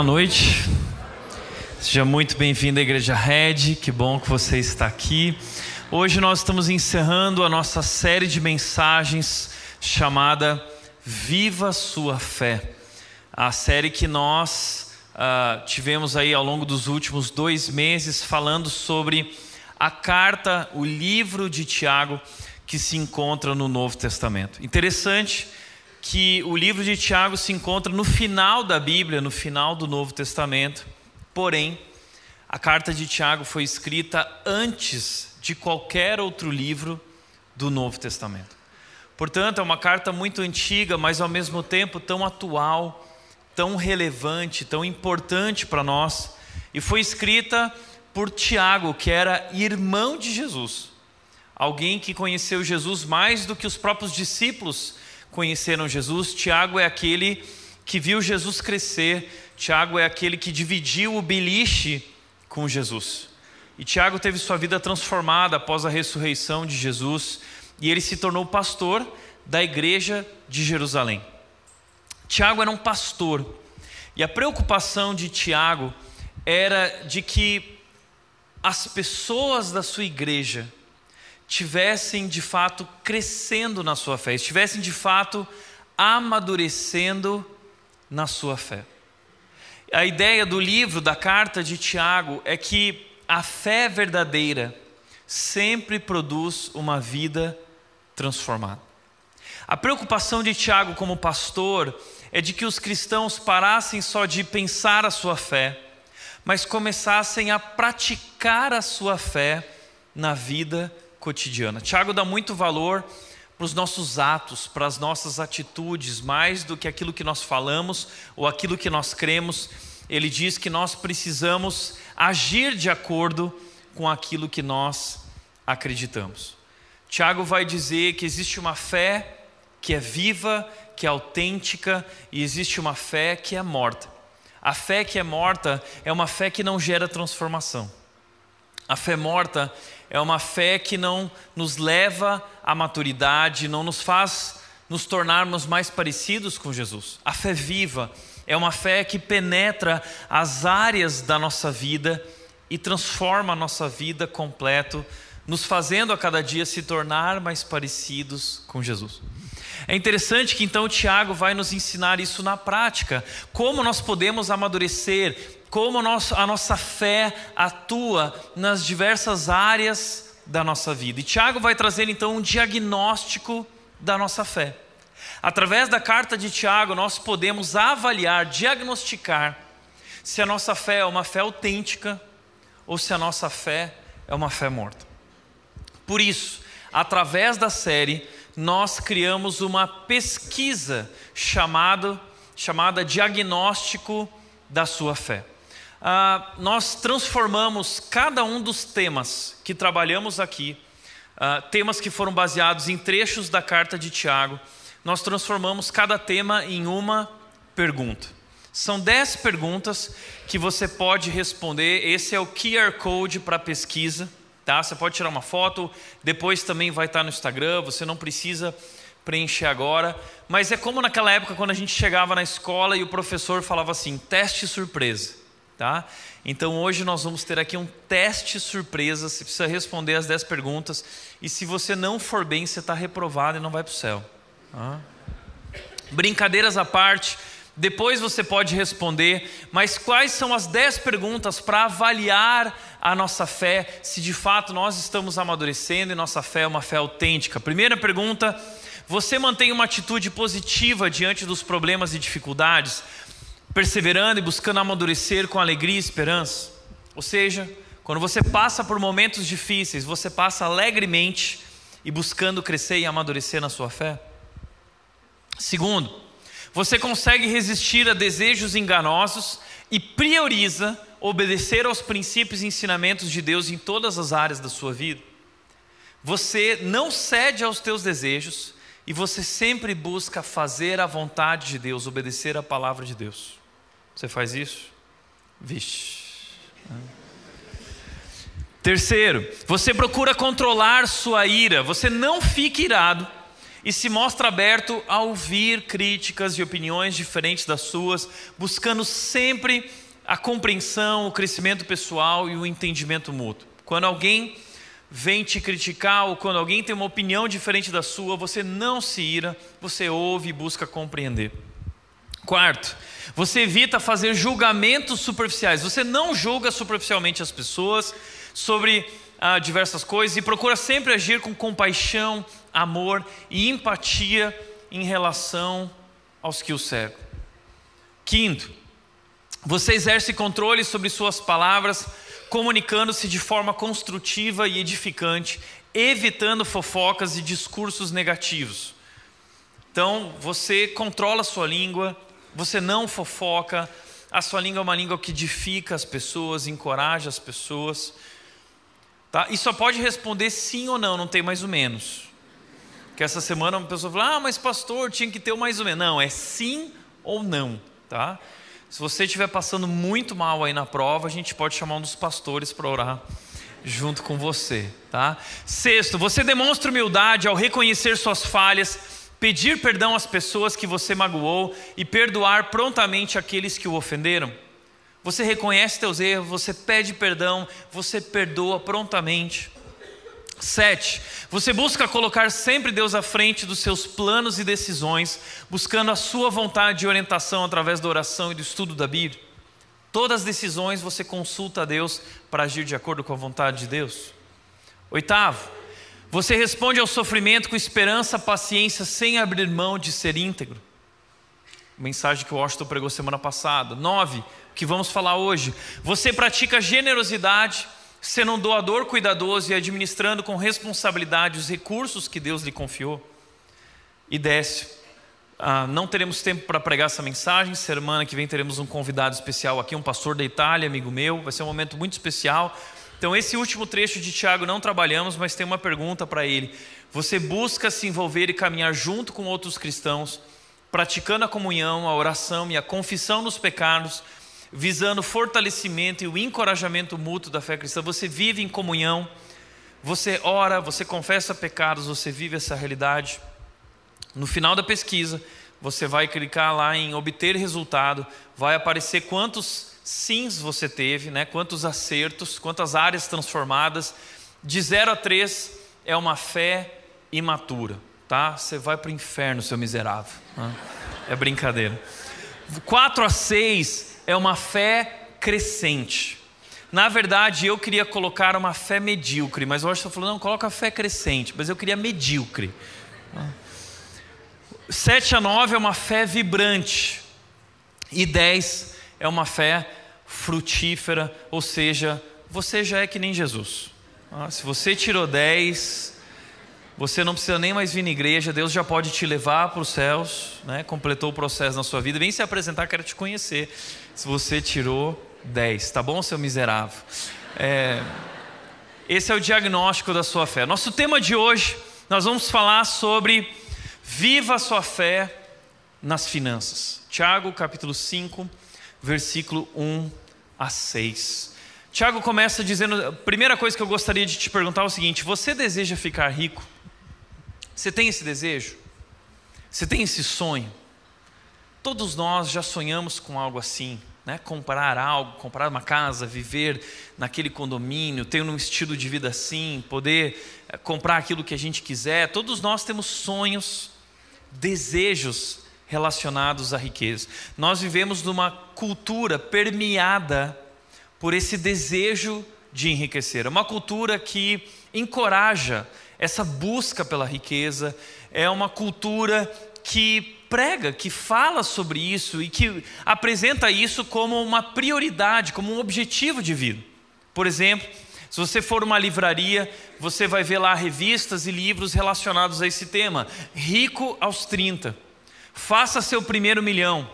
Boa noite. Seja muito bem-vindo à Igreja Red. Que bom que você está aqui. Hoje nós estamos encerrando a nossa série de mensagens chamada Viva Sua Fé. A série que nós uh, tivemos aí ao longo dos últimos dois meses falando sobre a carta, o livro de Tiago que se encontra no Novo Testamento. Interessante que o livro de Tiago se encontra no final da Bíblia, no final do Novo Testamento. Porém, a carta de Tiago foi escrita antes de qualquer outro livro do Novo Testamento. Portanto, é uma carta muito antiga, mas ao mesmo tempo tão atual, tão relevante, tão importante para nós. E foi escrita por Tiago, que era irmão de Jesus. Alguém que conheceu Jesus mais do que os próprios discípulos conheceram Jesus. Tiago é aquele que viu Jesus crescer. Tiago é aquele que dividiu o beliche com Jesus. E Tiago teve sua vida transformada após a ressurreição de Jesus e ele se tornou pastor da igreja de Jerusalém. Tiago era um pastor e a preocupação de Tiago era de que as pessoas da sua igreja tivessem de fato crescendo na sua fé, estivessem de fato amadurecendo na sua fé. A ideia do livro, da carta de Tiago, é que a fé verdadeira sempre produz uma vida transformada. A preocupação de Tiago como pastor é de que os cristãos parassem só de pensar a sua fé, mas começassem a praticar a sua fé na vida cotidiana. Tiago dá muito valor para os nossos atos, para as nossas atitudes, mais do que aquilo que nós falamos ou aquilo que nós cremos. Ele diz que nós precisamos agir de acordo com aquilo que nós acreditamos. Tiago vai dizer que existe uma fé que é viva, que é autêntica, e existe uma fé que é morta. A fé que é morta é uma fé que não gera transformação. A fé morta é uma fé que não nos leva à maturidade, não nos faz nos tornarmos mais parecidos com Jesus. A fé viva é uma fé que penetra as áreas da nossa vida e transforma a nossa vida completo, nos fazendo a cada dia se tornar mais parecidos com Jesus. É interessante que então Tiago vai nos ensinar isso na prática, como nós podemos amadurecer, como a nossa fé atua nas diversas áreas da nossa vida. E Tiago vai trazer então um diagnóstico da nossa fé. Através da carta de Tiago, nós podemos avaliar, diagnosticar se a nossa fé é uma fé autêntica ou se a nossa fé é uma fé morta. Por isso, através da série, nós criamos uma pesquisa chamado, chamada Diagnóstico da Sua Fé ah, nós transformamos cada um dos temas que trabalhamos aqui, ah, temas que foram baseados em trechos da carta de Tiago, nós transformamos cada tema em uma pergunta. São dez perguntas que você pode responder. Esse é o QR Code para pesquisa. Tá? Você pode tirar uma foto, depois também vai estar no Instagram. Você não precisa preencher agora. Mas é como naquela época quando a gente chegava na escola e o professor falava assim: teste surpresa tá? Então hoje nós vamos ter aqui um teste surpresa. Você precisa responder as 10 perguntas. E se você não for bem, você está reprovado e não vai para o céu. Brincadeiras à parte, depois você pode responder, mas quais são as 10 perguntas para avaliar a nossa fé, se de fato nós estamos amadurecendo e nossa fé é uma fé autêntica? Primeira pergunta: você mantém uma atitude positiva diante dos problemas e dificuldades? Perseverando e buscando amadurecer com alegria e esperança. Ou seja, quando você passa por momentos difíceis, você passa alegremente e buscando crescer e amadurecer na sua fé. Segundo, você consegue resistir a desejos enganosos e prioriza obedecer aos princípios e ensinamentos de Deus em todas as áreas da sua vida. Você não cede aos teus desejos e você sempre busca fazer a vontade de Deus, obedecer a palavra de Deus. Você faz isso? Vixe. Terceiro, você procura controlar sua ira, você não fica irado e se mostra aberto a ouvir críticas e opiniões diferentes das suas, buscando sempre a compreensão, o crescimento pessoal e o entendimento mútuo. Quando alguém vem te criticar ou quando alguém tem uma opinião diferente da sua, você não se ira, você ouve e busca compreender. Quarto, você evita fazer julgamentos superficiais. Você não julga superficialmente as pessoas sobre ah, diversas coisas e procura sempre agir com compaixão, amor e empatia em relação aos que o cercam. Quinto, você exerce controle sobre suas palavras, comunicando-se de forma construtiva e edificante, evitando fofocas e discursos negativos. Então, você controla sua língua, você não fofoca, a sua língua é uma língua que edifica as pessoas, encoraja as pessoas. Tá? E só pode responder sim ou não, não tem mais ou menos. Que essa semana uma pessoa falou: "Ah, mas pastor, tinha que ter o mais ou menos". Não, é sim ou não, tá? Se você estiver passando muito mal aí na prova, a gente pode chamar um dos pastores para orar junto com você, tá? Sexto, você demonstra humildade ao reconhecer suas falhas, pedir perdão às pessoas que você magoou e perdoar prontamente aqueles que o ofenderam. Você reconhece seus erros, você pede perdão, você perdoa prontamente. Sete, você busca colocar sempre Deus à frente dos seus planos e decisões, buscando a sua vontade e orientação através da oração e do estudo da Bíblia. Todas as decisões você consulta a Deus para agir de acordo com a vontade de Deus. Oitavo, você responde ao sofrimento com esperança, paciência, sem abrir mão de ser íntegro. Mensagem que o Washington pregou semana passada. Nove, que vamos falar hoje. Você pratica generosidade sendo um doador cuidadoso e administrando com responsabilidade os recursos que Deus lhe confiou. E desce. Ah, não teremos tempo para pregar essa mensagem. Semana que vem teremos um convidado especial aqui, um pastor da Itália, amigo meu. Vai ser um momento muito especial. Então, esse último trecho de Tiago não trabalhamos, mas tem uma pergunta para ele. Você busca se envolver e caminhar junto com outros cristãos, praticando a comunhão, a oração e a confissão dos pecados visando o fortalecimento e o encorajamento mútuo da fé cristã. Você vive em comunhão, você ora, você confessa pecados, você vive essa realidade. No final da pesquisa, você vai clicar lá em obter resultado, vai aparecer quantos sims você teve, né? quantos acertos, quantas áreas transformadas. De 0 a 3 é uma fé imatura, tá? Você vai para o inferno, seu miserável. Né? É brincadeira. 4 a 6 é uma fé crescente. Na verdade, eu queria colocar uma fé medíocre, mas o estou falando, não, coloca fé crescente, mas eu queria medíocre. 7 a 9 é uma fé vibrante, e 10 é uma fé frutífera, ou seja, você já é que nem Jesus. Ah, se você tirou 10, você não precisa nem mais vir na igreja, Deus já pode te levar para os céus, né? completou o processo na sua vida. Vem se apresentar, quero te conhecer. Se você tirou 10, tá bom, seu miserável? É, esse é o diagnóstico da sua fé. Nosso tema de hoje, nós vamos falar sobre viva a sua fé nas finanças. Tiago, capítulo 5, versículo 1 a 6. Tiago começa dizendo: a primeira coisa que eu gostaria de te perguntar é o seguinte: você deseja ficar rico? Você tem esse desejo? Você tem esse sonho? Todos nós já sonhamos com algo assim, né? Comprar algo, comprar uma casa, viver naquele condomínio, ter um estilo de vida assim, poder eh, comprar aquilo que a gente quiser. Todos nós temos sonhos, desejos relacionados à riqueza. Nós vivemos numa cultura permeada por esse desejo de enriquecer. É uma cultura que encoraja essa busca pela riqueza, é uma cultura que prega, que fala sobre isso e que apresenta isso como uma prioridade, como um objetivo de vida. Por exemplo, se você for uma livraria, você vai ver lá revistas e livros relacionados a esse tema. Rico aos 30. Faça seu primeiro milhão.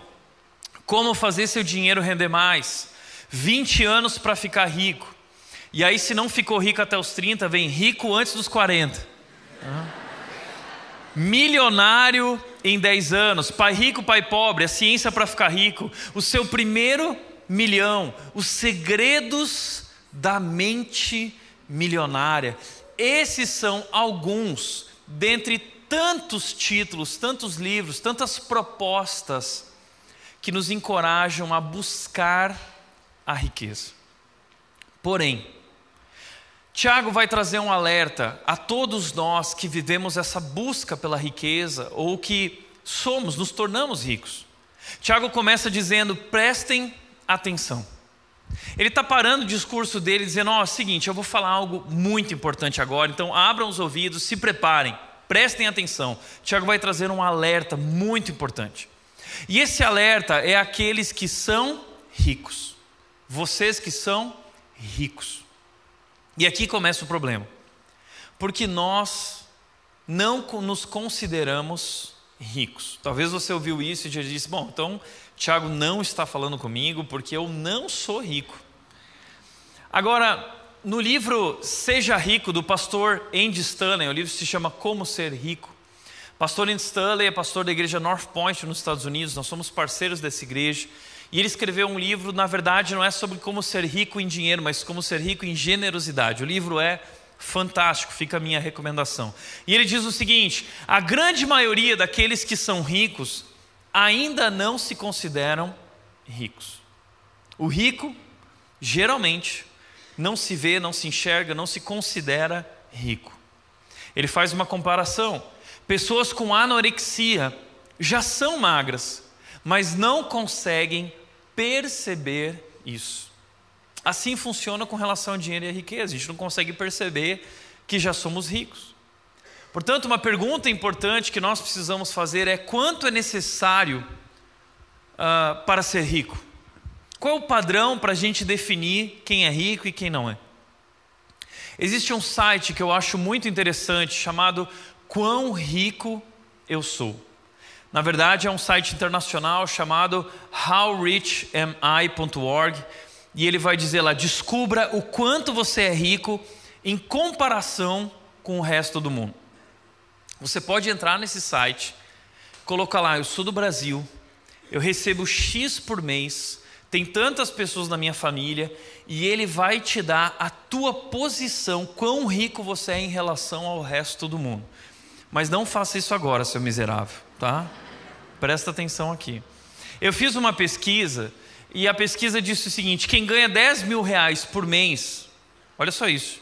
Como fazer seu dinheiro render mais. 20 anos para ficar rico. E aí, se não ficou rico até os 30, vem rico antes dos 40. Milionário em 10 anos, pai rico, pai pobre, a ciência para ficar rico, o seu primeiro milhão, os segredos da mente milionária. Esses são alguns dentre tantos títulos, tantos livros, tantas propostas que nos encorajam a buscar a riqueza. Porém, Tiago vai trazer um alerta a todos nós que vivemos essa busca pela riqueza ou que somos, nos tornamos ricos. Tiago começa dizendo: prestem atenção. Ele está parando o discurso dele, dizendo: Ó, oh, seguinte, eu vou falar algo muito importante agora, então abram os ouvidos, se preparem, prestem atenção. Tiago vai trazer um alerta muito importante. E esse alerta é aqueles que são ricos, vocês que são ricos. E aqui começa o problema, porque nós não nos consideramos ricos. Talvez você ouviu isso e já disse: bom, então Tiago não está falando comigo porque eu não sou rico. Agora, no livro Seja Rico, do pastor Andy Stanley, o livro se chama Como Ser Rico. Pastor Andy Stanley é pastor da igreja North Point nos Estados Unidos, nós somos parceiros dessa igreja. E ele escreveu um livro, na verdade, não é sobre como ser rico em dinheiro, mas como ser rico em generosidade. O livro é fantástico, fica a minha recomendação. E ele diz o seguinte: a grande maioria daqueles que são ricos ainda não se consideram ricos. O rico, geralmente, não se vê, não se enxerga, não se considera rico. Ele faz uma comparação. Pessoas com anorexia já são magras, mas não conseguem perceber isso. Assim funciona com relação ao dinheiro e à riqueza. A gente não consegue perceber que já somos ricos. Portanto, uma pergunta importante que nós precisamos fazer é: quanto é necessário uh, para ser rico? Qual é o padrão para a gente definir quem é rico e quem não é? Existe um site que eu acho muito interessante chamado Quão Rico Eu Sou. Na verdade, é um site internacional chamado howrichami.org e ele vai dizer lá: descubra o quanto você é rico em comparação com o resto do mundo. Você pode entrar nesse site, colocar lá: eu sou do Brasil, eu recebo X por mês, tem tantas pessoas na minha família, e ele vai te dar a tua posição, quão rico você é em relação ao resto do mundo. Mas não faça isso agora, seu miserável, tá? Presta atenção aqui. Eu fiz uma pesquisa e a pesquisa disse o seguinte: quem ganha 10 mil reais por mês, olha só isso,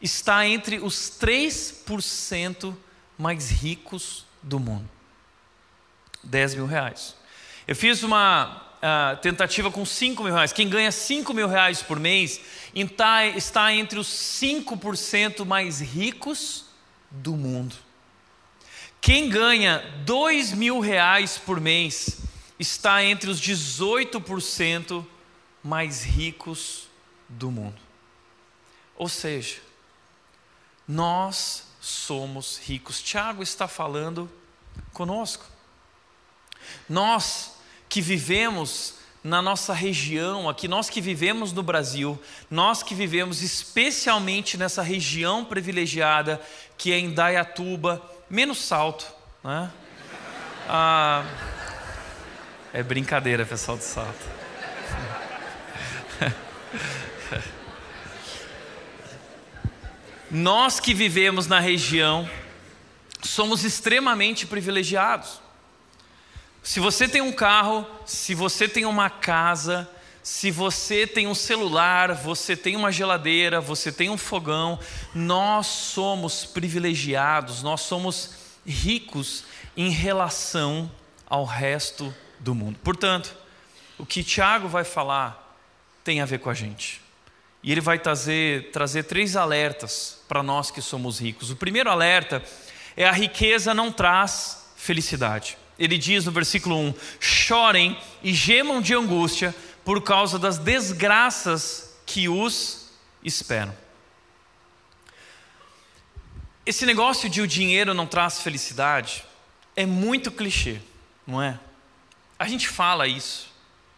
está entre os 3% mais ricos do mundo. 10 mil reais. Eu fiz uma tentativa com 5 mil reais. Quem ganha 5 mil reais por mês está, está entre os 5% mais ricos do mundo. Quem ganha 2 mil reais por mês está entre os 18% mais ricos do mundo. Ou seja, nós somos ricos. Tiago está falando conosco. Nós que vivemos na nossa região, aqui, nós que vivemos no Brasil, nós que vivemos especialmente nessa região privilegiada que é em Dayatuba, menos salto, né? Ah, é brincadeira, pessoal do salto. Nós que vivemos na região somos extremamente privilegiados. Se você tem um carro, se você tem uma casa, se você tem um celular, você tem uma geladeira, você tem um fogão, nós somos privilegiados, nós somos ricos em relação ao resto do mundo. Portanto, o que Tiago vai falar tem a ver com a gente. E ele vai trazer, trazer três alertas para nós que somos ricos. O primeiro alerta é a riqueza não traz felicidade. Ele diz no versículo 1: chorem e gemam de angústia por causa das desgraças que os esperam. Esse negócio de o dinheiro não traz felicidade é muito clichê, não é? A gente fala isso,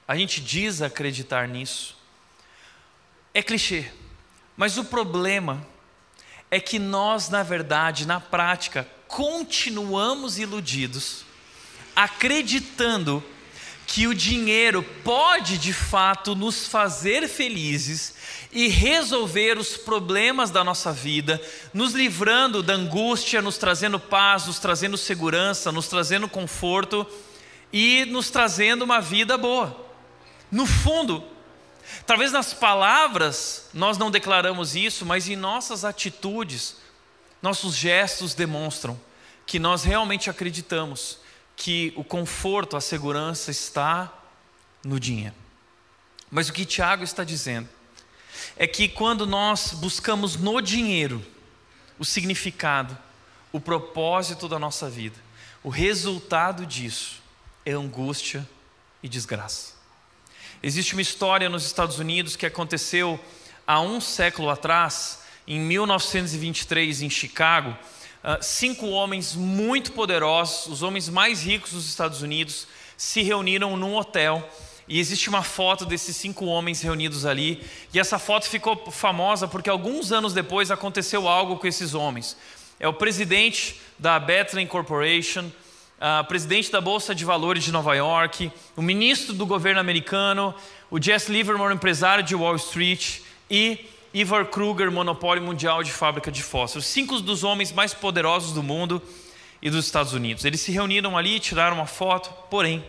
a gente diz acreditar nisso. É clichê, mas o problema é que nós, na verdade, na prática, continuamos iludidos, acreditando que o dinheiro pode de fato nos fazer felizes e resolver os problemas da nossa vida, nos livrando da angústia, nos trazendo paz, nos trazendo segurança, nos trazendo conforto e nos trazendo uma vida boa. No fundo, talvez nas palavras nós não declaramos isso, mas em nossas atitudes, nossos gestos demonstram que nós realmente acreditamos que o conforto, a segurança está no dinheiro. Mas o que Tiago está dizendo é que quando nós buscamos no dinheiro o significado, o propósito da nossa vida, o resultado disso é angústia e desgraça. Existe uma história nos Estados Unidos que aconteceu há um século atrás, em 1923, em Chicago cinco homens muito poderosos, os homens mais ricos dos Estados Unidos, se reuniram num hotel. E existe uma foto desses cinco homens reunidos ali. E essa foto ficou famosa porque alguns anos depois aconteceu algo com esses homens. É o presidente da Bethlehem Corporation, uh, presidente da Bolsa de Valores de Nova York, o ministro do governo americano, o Jesse Livermore, empresário de Wall Street, e Ivar Kruger, monopólio mundial de fábrica de fósforos. Cinco dos homens mais poderosos do mundo e dos Estados Unidos. Eles se reuniram ali, tiraram uma foto, porém,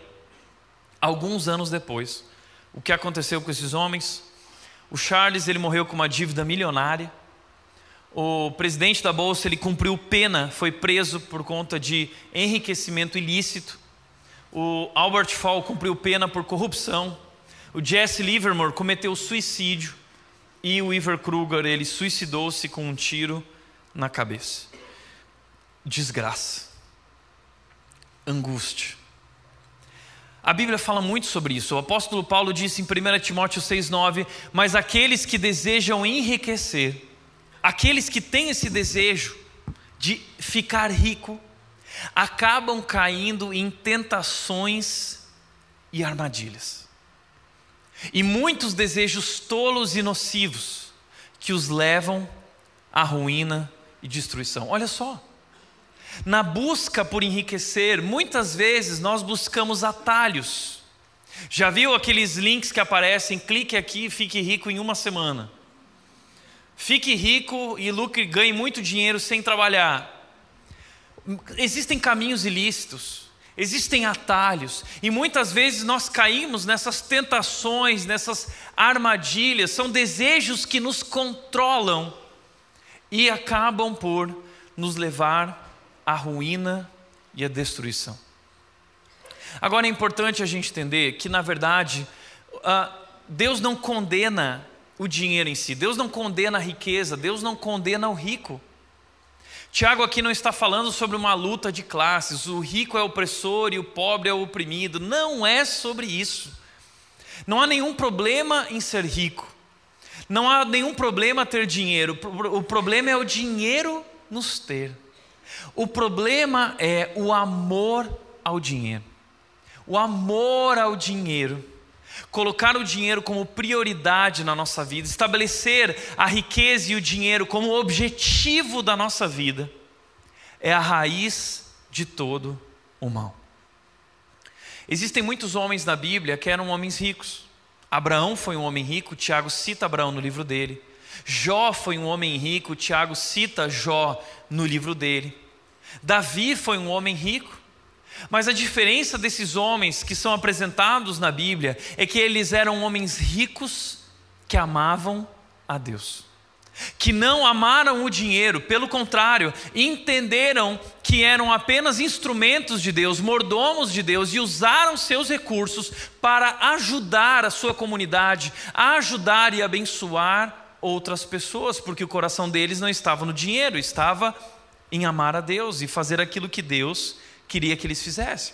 alguns anos depois, o que aconteceu com esses homens? O Charles ele morreu com uma dívida milionária. O presidente da bolsa ele cumpriu pena, foi preso por conta de enriquecimento ilícito. O Albert Fall cumpriu pena por corrupção. O Jesse Livermore cometeu suicídio e o Iver Kruger, ele suicidou-se com um tiro na cabeça. Desgraça. Angústia. A Bíblia fala muito sobre isso. O apóstolo Paulo disse em 1 Timóteo 6,9: Mas aqueles que desejam enriquecer, aqueles que têm esse desejo de ficar rico, acabam caindo em tentações e armadilhas e muitos desejos tolos e nocivos que os levam à ruína e destruição. Olha só. Na busca por enriquecer, muitas vezes nós buscamos atalhos. Já viu aqueles links que aparecem? Clique aqui e fique rico em uma semana. Fique rico e lucre, ganhe muito dinheiro sem trabalhar. Existem caminhos ilícitos. Existem atalhos e muitas vezes nós caímos nessas tentações, nessas armadilhas, são desejos que nos controlam e acabam por nos levar à ruína e à destruição. Agora é importante a gente entender que, na verdade, Deus não condena o dinheiro em si, Deus não condena a riqueza, Deus não condena o rico. Tiago aqui não está falando sobre uma luta de classes, o rico é opressor e o pobre é oprimido. Não é sobre isso. Não há nenhum problema em ser rico. Não há nenhum problema ter dinheiro. O problema é o dinheiro nos ter. O problema é o amor ao dinheiro. O amor ao dinheiro colocar o dinheiro como prioridade na nossa vida, estabelecer a riqueza e o dinheiro como objetivo da nossa vida, é a raiz de todo o mal. Existem muitos homens na Bíblia que eram homens ricos. Abraão foi um homem rico, Tiago cita Abraão no livro dele. Jó foi um homem rico, Tiago cita Jó no livro dele. Davi foi um homem rico, mas a diferença desses homens que são apresentados na Bíblia é que eles eram homens ricos que amavam a Deus. Que não amaram o dinheiro, pelo contrário, entenderam que eram apenas instrumentos de Deus, mordomos de Deus e usaram seus recursos para ajudar a sua comunidade, ajudar e abençoar outras pessoas, porque o coração deles não estava no dinheiro, estava em amar a Deus e fazer aquilo que Deus queria que eles fizessem.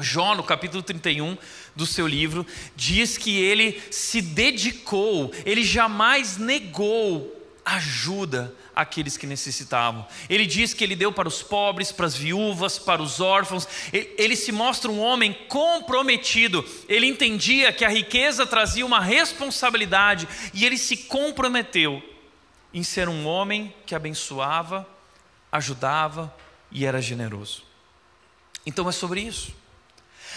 Jó, no capítulo 31 do seu livro, diz que ele se dedicou, ele jamais negou ajuda àqueles que necessitavam. Ele diz que ele deu para os pobres, para as viúvas, para os órfãos. Ele se mostra um homem comprometido. Ele entendia que a riqueza trazia uma responsabilidade e ele se comprometeu em ser um homem que abençoava, ajudava e era generoso. Então é sobre isso.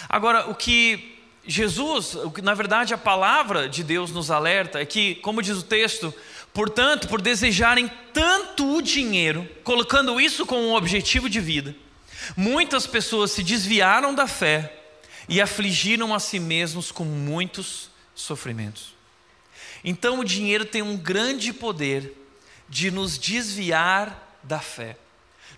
Agora, o que Jesus, na verdade a palavra de Deus nos alerta é que, como diz o texto, portanto, por desejarem tanto o dinheiro, colocando isso como um objetivo de vida, muitas pessoas se desviaram da fé e afligiram a si mesmos com muitos sofrimentos. Então, o dinheiro tem um grande poder de nos desviar da fé,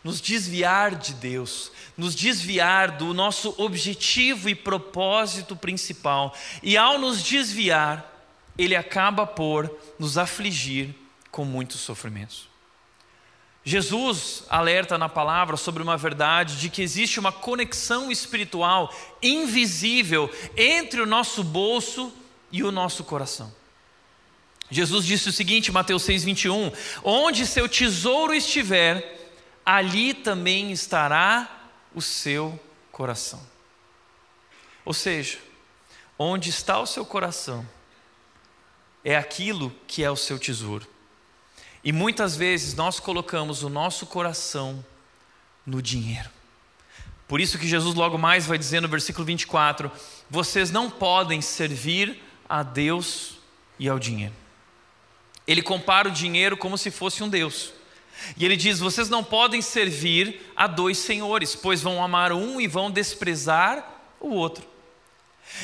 nos desviar de Deus, nos desviar do nosso objetivo e propósito principal. E ao nos desviar, ele acaba por nos afligir com muitos sofrimentos. Jesus alerta na palavra sobre uma verdade de que existe uma conexão espiritual invisível entre o nosso bolso e o nosso coração. Jesus disse o seguinte, Mateus 6:21, onde seu tesouro estiver, ali também estará o seu coração. Ou seja, onde está o seu coração, é aquilo que é o seu tesouro. E muitas vezes nós colocamos o nosso coração no dinheiro. Por isso que Jesus logo mais vai dizer no versículo 24: vocês não podem servir a Deus e ao dinheiro. Ele compara o dinheiro como se fosse um Deus. E ele diz: vocês não podem servir a dois senhores, pois vão amar um e vão desprezar o outro.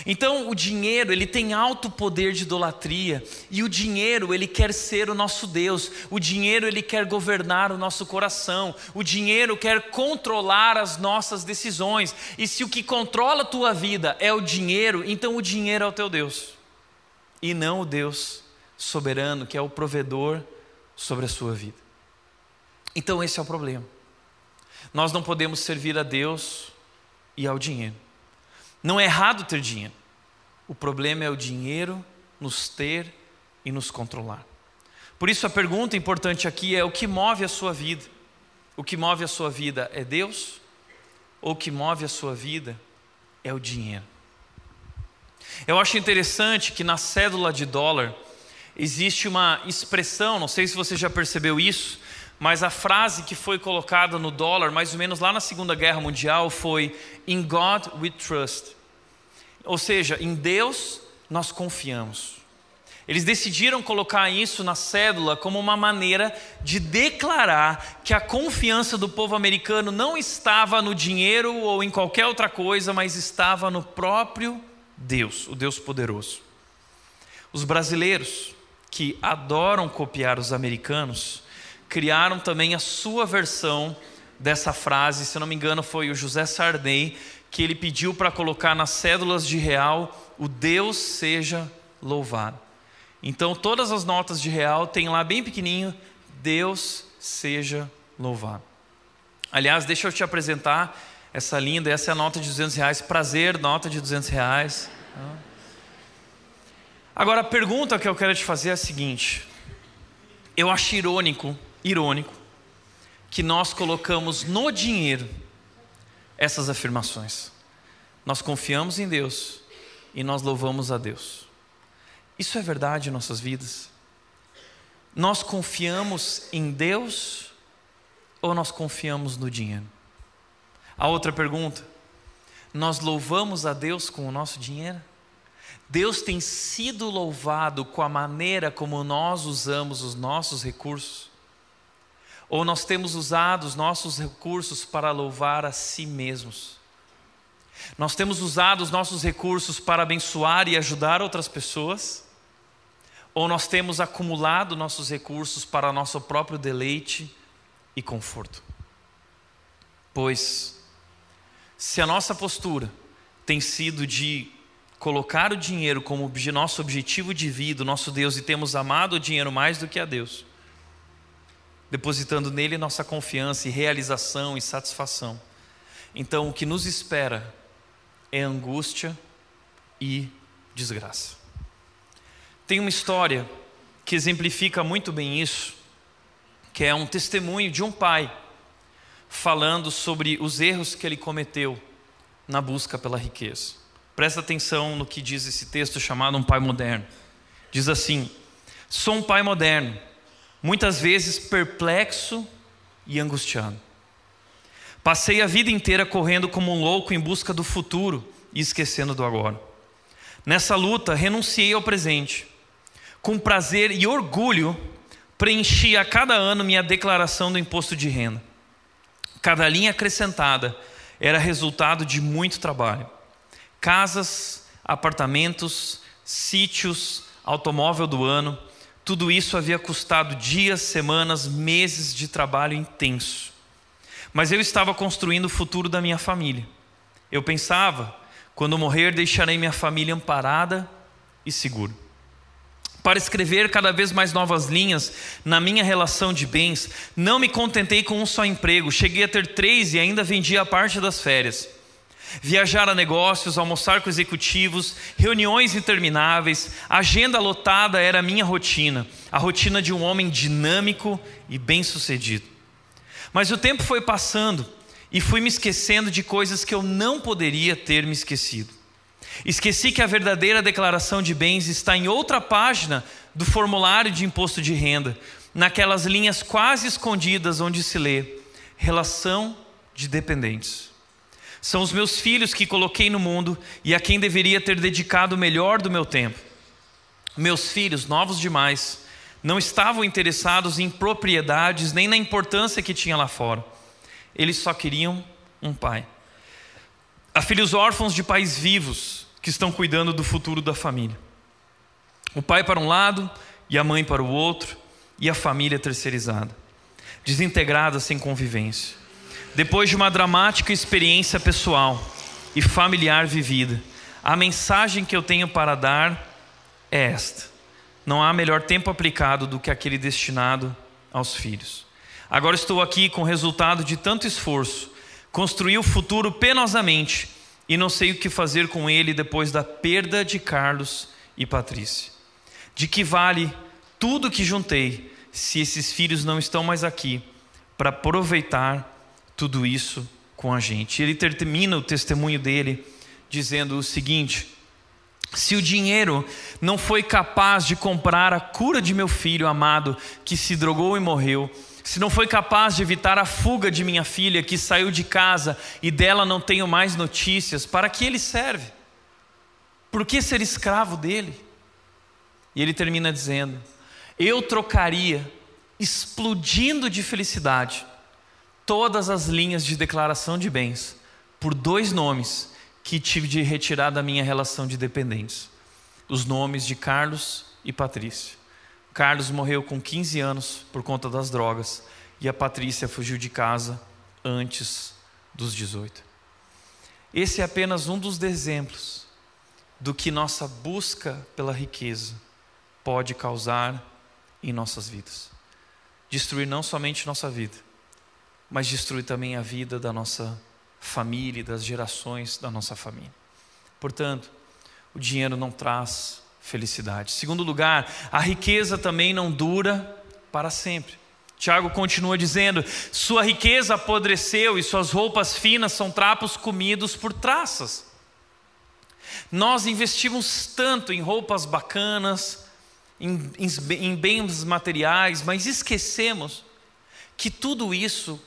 Então, o dinheiro, ele tem alto poder de idolatria, e o dinheiro, ele quer ser o nosso Deus. O dinheiro, ele quer governar o nosso coração. O dinheiro quer controlar as nossas decisões. E se o que controla a tua vida é o dinheiro, então o dinheiro é o teu Deus. E não o Deus soberano, que é o provedor sobre a sua vida. Então, esse é o problema. Nós não podemos servir a Deus e ao dinheiro. Não é errado ter dinheiro. O problema é o dinheiro nos ter e nos controlar. Por isso a pergunta importante aqui é: o que move a sua vida? O que move a sua vida é Deus? Ou o que move a sua vida é o dinheiro? Eu acho interessante que na cédula de dólar existe uma expressão, não sei se você já percebeu isso, mas a frase que foi colocada no dólar, mais ou menos lá na Segunda Guerra Mundial, foi In God we trust. Ou seja, em Deus nós confiamos. Eles decidiram colocar isso na cédula como uma maneira de declarar que a confiança do povo americano não estava no dinheiro ou em qualquer outra coisa, mas estava no próprio Deus, o Deus poderoso. Os brasileiros, que adoram copiar os americanos, criaram também a sua versão dessa frase, se não me engano, foi o José Sarney que ele pediu para colocar nas cédulas de real: o Deus seja louvado. Então, todas as notas de real tem lá bem pequenininho: Deus seja louvado. Aliás, deixa eu te apresentar essa linda, essa é a nota de 200 reais. Prazer, nota de 200 reais. Agora, a pergunta que eu quero te fazer é a seguinte: eu acho irônico irônico que nós colocamos no dinheiro essas afirmações. Nós confiamos em Deus e nós louvamos a Deus. Isso é verdade em nossas vidas? Nós confiamos em Deus ou nós confiamos no dinheiro? A outra pergunta: nós louvamos a Deus com o nosso dinheiro? Deus tem sido louvado com a maneira como nós usamos os nossos recursos? Ou nós temos usado os nossos recursos para louvar a si mesmos? Nós temos usado os nossos recursos para abençoar e ajudar outras pessoas? Ou nós temos acumulado nossos recursos para nosso próprio deleite e conforto? Pois, se a nossa postura tem sido de colocar o dinheiro como nosso objetivo de vida, nosso Deus, e temos amado o dinheiro mais do que a Deus, depositando nele nossa confiança e realização e satisfação. Então, o que nos espera é angústia e desgraça. Tem uma história que exemplifica muito bem isso, que é um testemunho de um pai falando sobre os erros que ele cometeu na busca pela riqueza. Presta atenção no que diz esse texto chamado Um Pai Moderno. Diz assim: Sou um pai moderno muitas vezes perplexo e angustiado. Passei a vida inteira correndo como um louco em busca do futuro, e esquecendo do agora. Nessa luta, renunciei ao presente. Com prazer e orgulho, preenchi a cada ano minha declaração do imposto de renda. Cada linha acrescentada era resultado de muito trabalho. Casas, apartamentos, sítios, automóvel do ano, tudo isso havia custado dias, semanas, meses de trabalho intenso. Mas eu estava construindo o futuro da minha família. Eu pensava, quando morrer, deixarei minha família amparada e segura. Para escrever cada vez mais novas linhas na minha relação de bens, não me contentei com um só emprego, cheguei a ter três e ainda vendia a parte das férias. Viajar a negócios, almoçar com executivos, reuniões intermináveis, agenda lotada era a minha rotina, a rotina de um homem dinâmico e bem-sucedido. Mas o tempo foi passando e fui me esquecendo de coisas que eu não poderia ter me esquecido. Esqueci que a verdadeira declaração de bens está em outra página do formulário de imposto de renda, naquelas linhas quase escondidas onde se lê relação de dependentes. São os meus filhos que coloquei no mundo e a quem deveria ter dedicado o melhor do meu tempo. Meus filhos, novos demais, não estavam interessados em propriedades nem na importância que tinha lá fora. Eles só queriam um pai. Há filhos órfãos de pais vivos que estão cuidando do futuro da família. O pai para um lado e a mãe para o outro, e a família terceirizada, desintegrada sem convivência. Depois de uma dramática experiência pessoal e familiar vivida, a mensagem que eu tenho para dar é esta: não há melhor tempo aplicado do que aquele destinado aos filhos. Agora estou aqui com o resultado de tanto esforço, construí o futuro penosamente e não sei o que fazer com ele depois da perda de Carlos e Patrícia. De que vale tudo que juntei se esses filhos não estão mais aqui para aproveitar tudo isso com a gente? Ele termina o testemunho dele dizendo o seguinte: se o dinheiro não foi capaz de comprar a cura de meu filho amado que se drogou e morreu, se não foi capaz de evitar a fuga de minha filha que saiu de casa e dela não tenho mais notícias, para que ele serve? Por que ser escravo dele? E ele termina dizendo: Eu trocaria, explodindo de felicidade, todas as linhas de declaração de bens por dois nomes que tive de retirar da minha relação de dependentes: os nomes de Carlos e Patrícia. Carlos morreu com 15 anos por conta das drogas e a Patrícia fugiu de casa antes dos 18. Esse é apenas um dos exemplos do que nossa busca pela riqueza pode causar em nossas vidas. Destruir não somente nossa vida, mas destruir também a vida da nossa família e das gerações da nossa família. Portanto, o dinheiro não traz felicidade. Segundo lugar, a riqueza também não dura para sempre. Tiago continua dizendo: Sua riqueza apodreceu e suas roupas finas são trapos comidos por traças. Nós investimos tanto em roupas bacanas, em, em, em bens materiais, mas esquecemos que tudo isso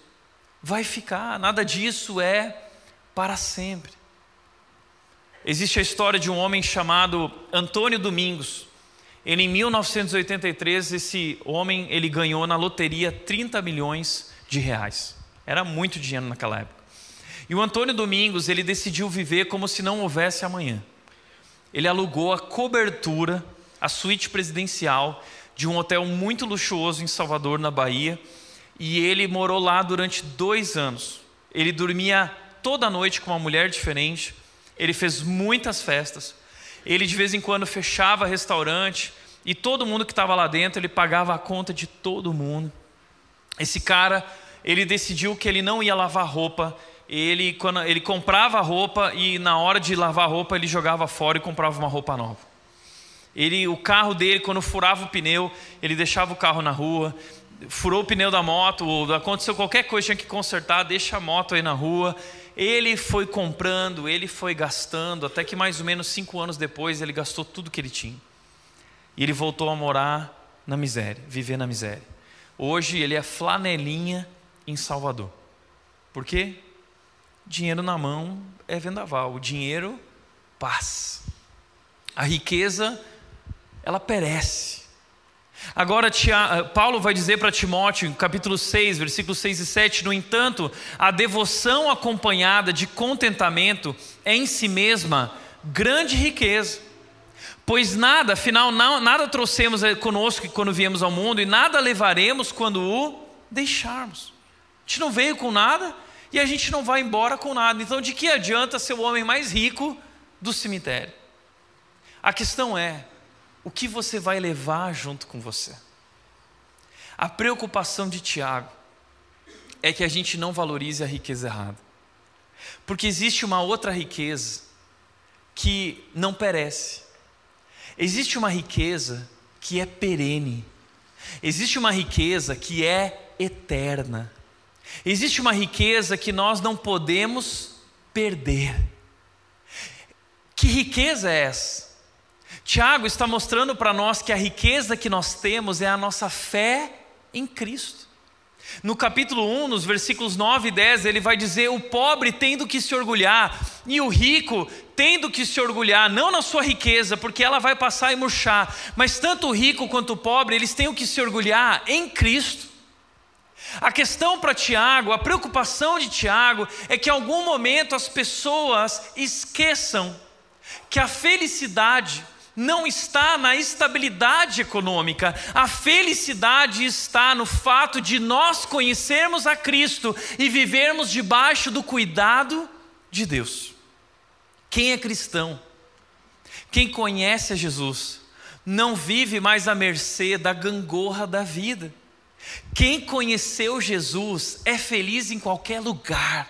vai ficar, nada disso é para sempre. Existe a história de um homem chamado Antônio Domingos. Ele, em 1983, esse homem ele ganhou na loteria 30 milhões de reais. Era muito dinheiro naquela época. E o Antônio Domingos ele decidiu viver como se não houvesse amanhã. Ele alugou a cobertura, a suíte presidencial de um hotel muito luxuoso em Salvador, na Bahia, e ele morou lá durante dois anos. Ele dormia toda noite com uma mulher diferente ele fez muitas festas. Ele de vez em quando fechava restaurante e todo mundo que estava lá dentro, ele pagava a conta de todo mundo. Esse cara, ele decidiu que ele não ia lavar roupa. Ele, quando, ele comprava roupa e na hora de lavar roupa ele jogava fora e comprava uma roupa nova. Ele, o carro dele, quando furava o pneu, ele deixava o carro na rua. Furou o pneu da moto, ou aconteceu qualquer coisa, tinha que consertar, deixa a moto aí na rua ele foi comprando, ele foi gastando, até que mais ou menos cinco anos depois ele gastou tudo que ele tinha. E ele voltou a morar na miséria, viver na miséria. Hoje ele é flanelinha em Salvador. Por quê? Dinheiro na mão é vendaval. O dinheiro paz. A riqueza, ela perece. Agora, eh, Paulo vai dizer para Timóteo, capítulo 6, versículos 6 e 7, no entanto, a devoção acompanhada de contentamento é em si mesma grande riqueza. Pois nada, afinal, não, nada trouxemos conosco quando viemos ao mundo e nada levaremos quando o deixarmos. A gente não veio com nada e a gente não vai embora com nada. Então, de que adianta ser o homem mais rico do cemitério? A questão é: o que você vai levar junto com você? A preocupação de Tiago é que a gente não valorize a riqueza errada. Porque existe uma outra riqueza que não perece Existe uma riqueza que é perene. Existe uma riqueza que é eterna. Existe uma riqueza que nós não podemos perder. Que riqueza é essa? Tiago está mostrando para nós que a riqueza que nós temos é a nossa fé em Cristo. No capítulo 1, nos versículos 9 e 10, ele vai dizer: O pobre tendo que se orgulhar, e o rico tendo que se orgulhar, não na sua riqueza, porque ela vai passar e murchar, mas tanto o rico quanto o pobre, eles têm que se orgulhar em Cristo. A questão para Tiago, a preocupação de Tiago, é que em algum momento as pessoas esqueçam que a felicidade não está na estabilidade econômica, a felicidade está no fato de nós conhecermos a Cristo e vivermos debaixo do cuidado de Deus. Quem é cristão, quem conhece a Jesus, não vive mais à mercê da gangorra da vida. Quem conheceu Jesus é feliz em qualquer lugar,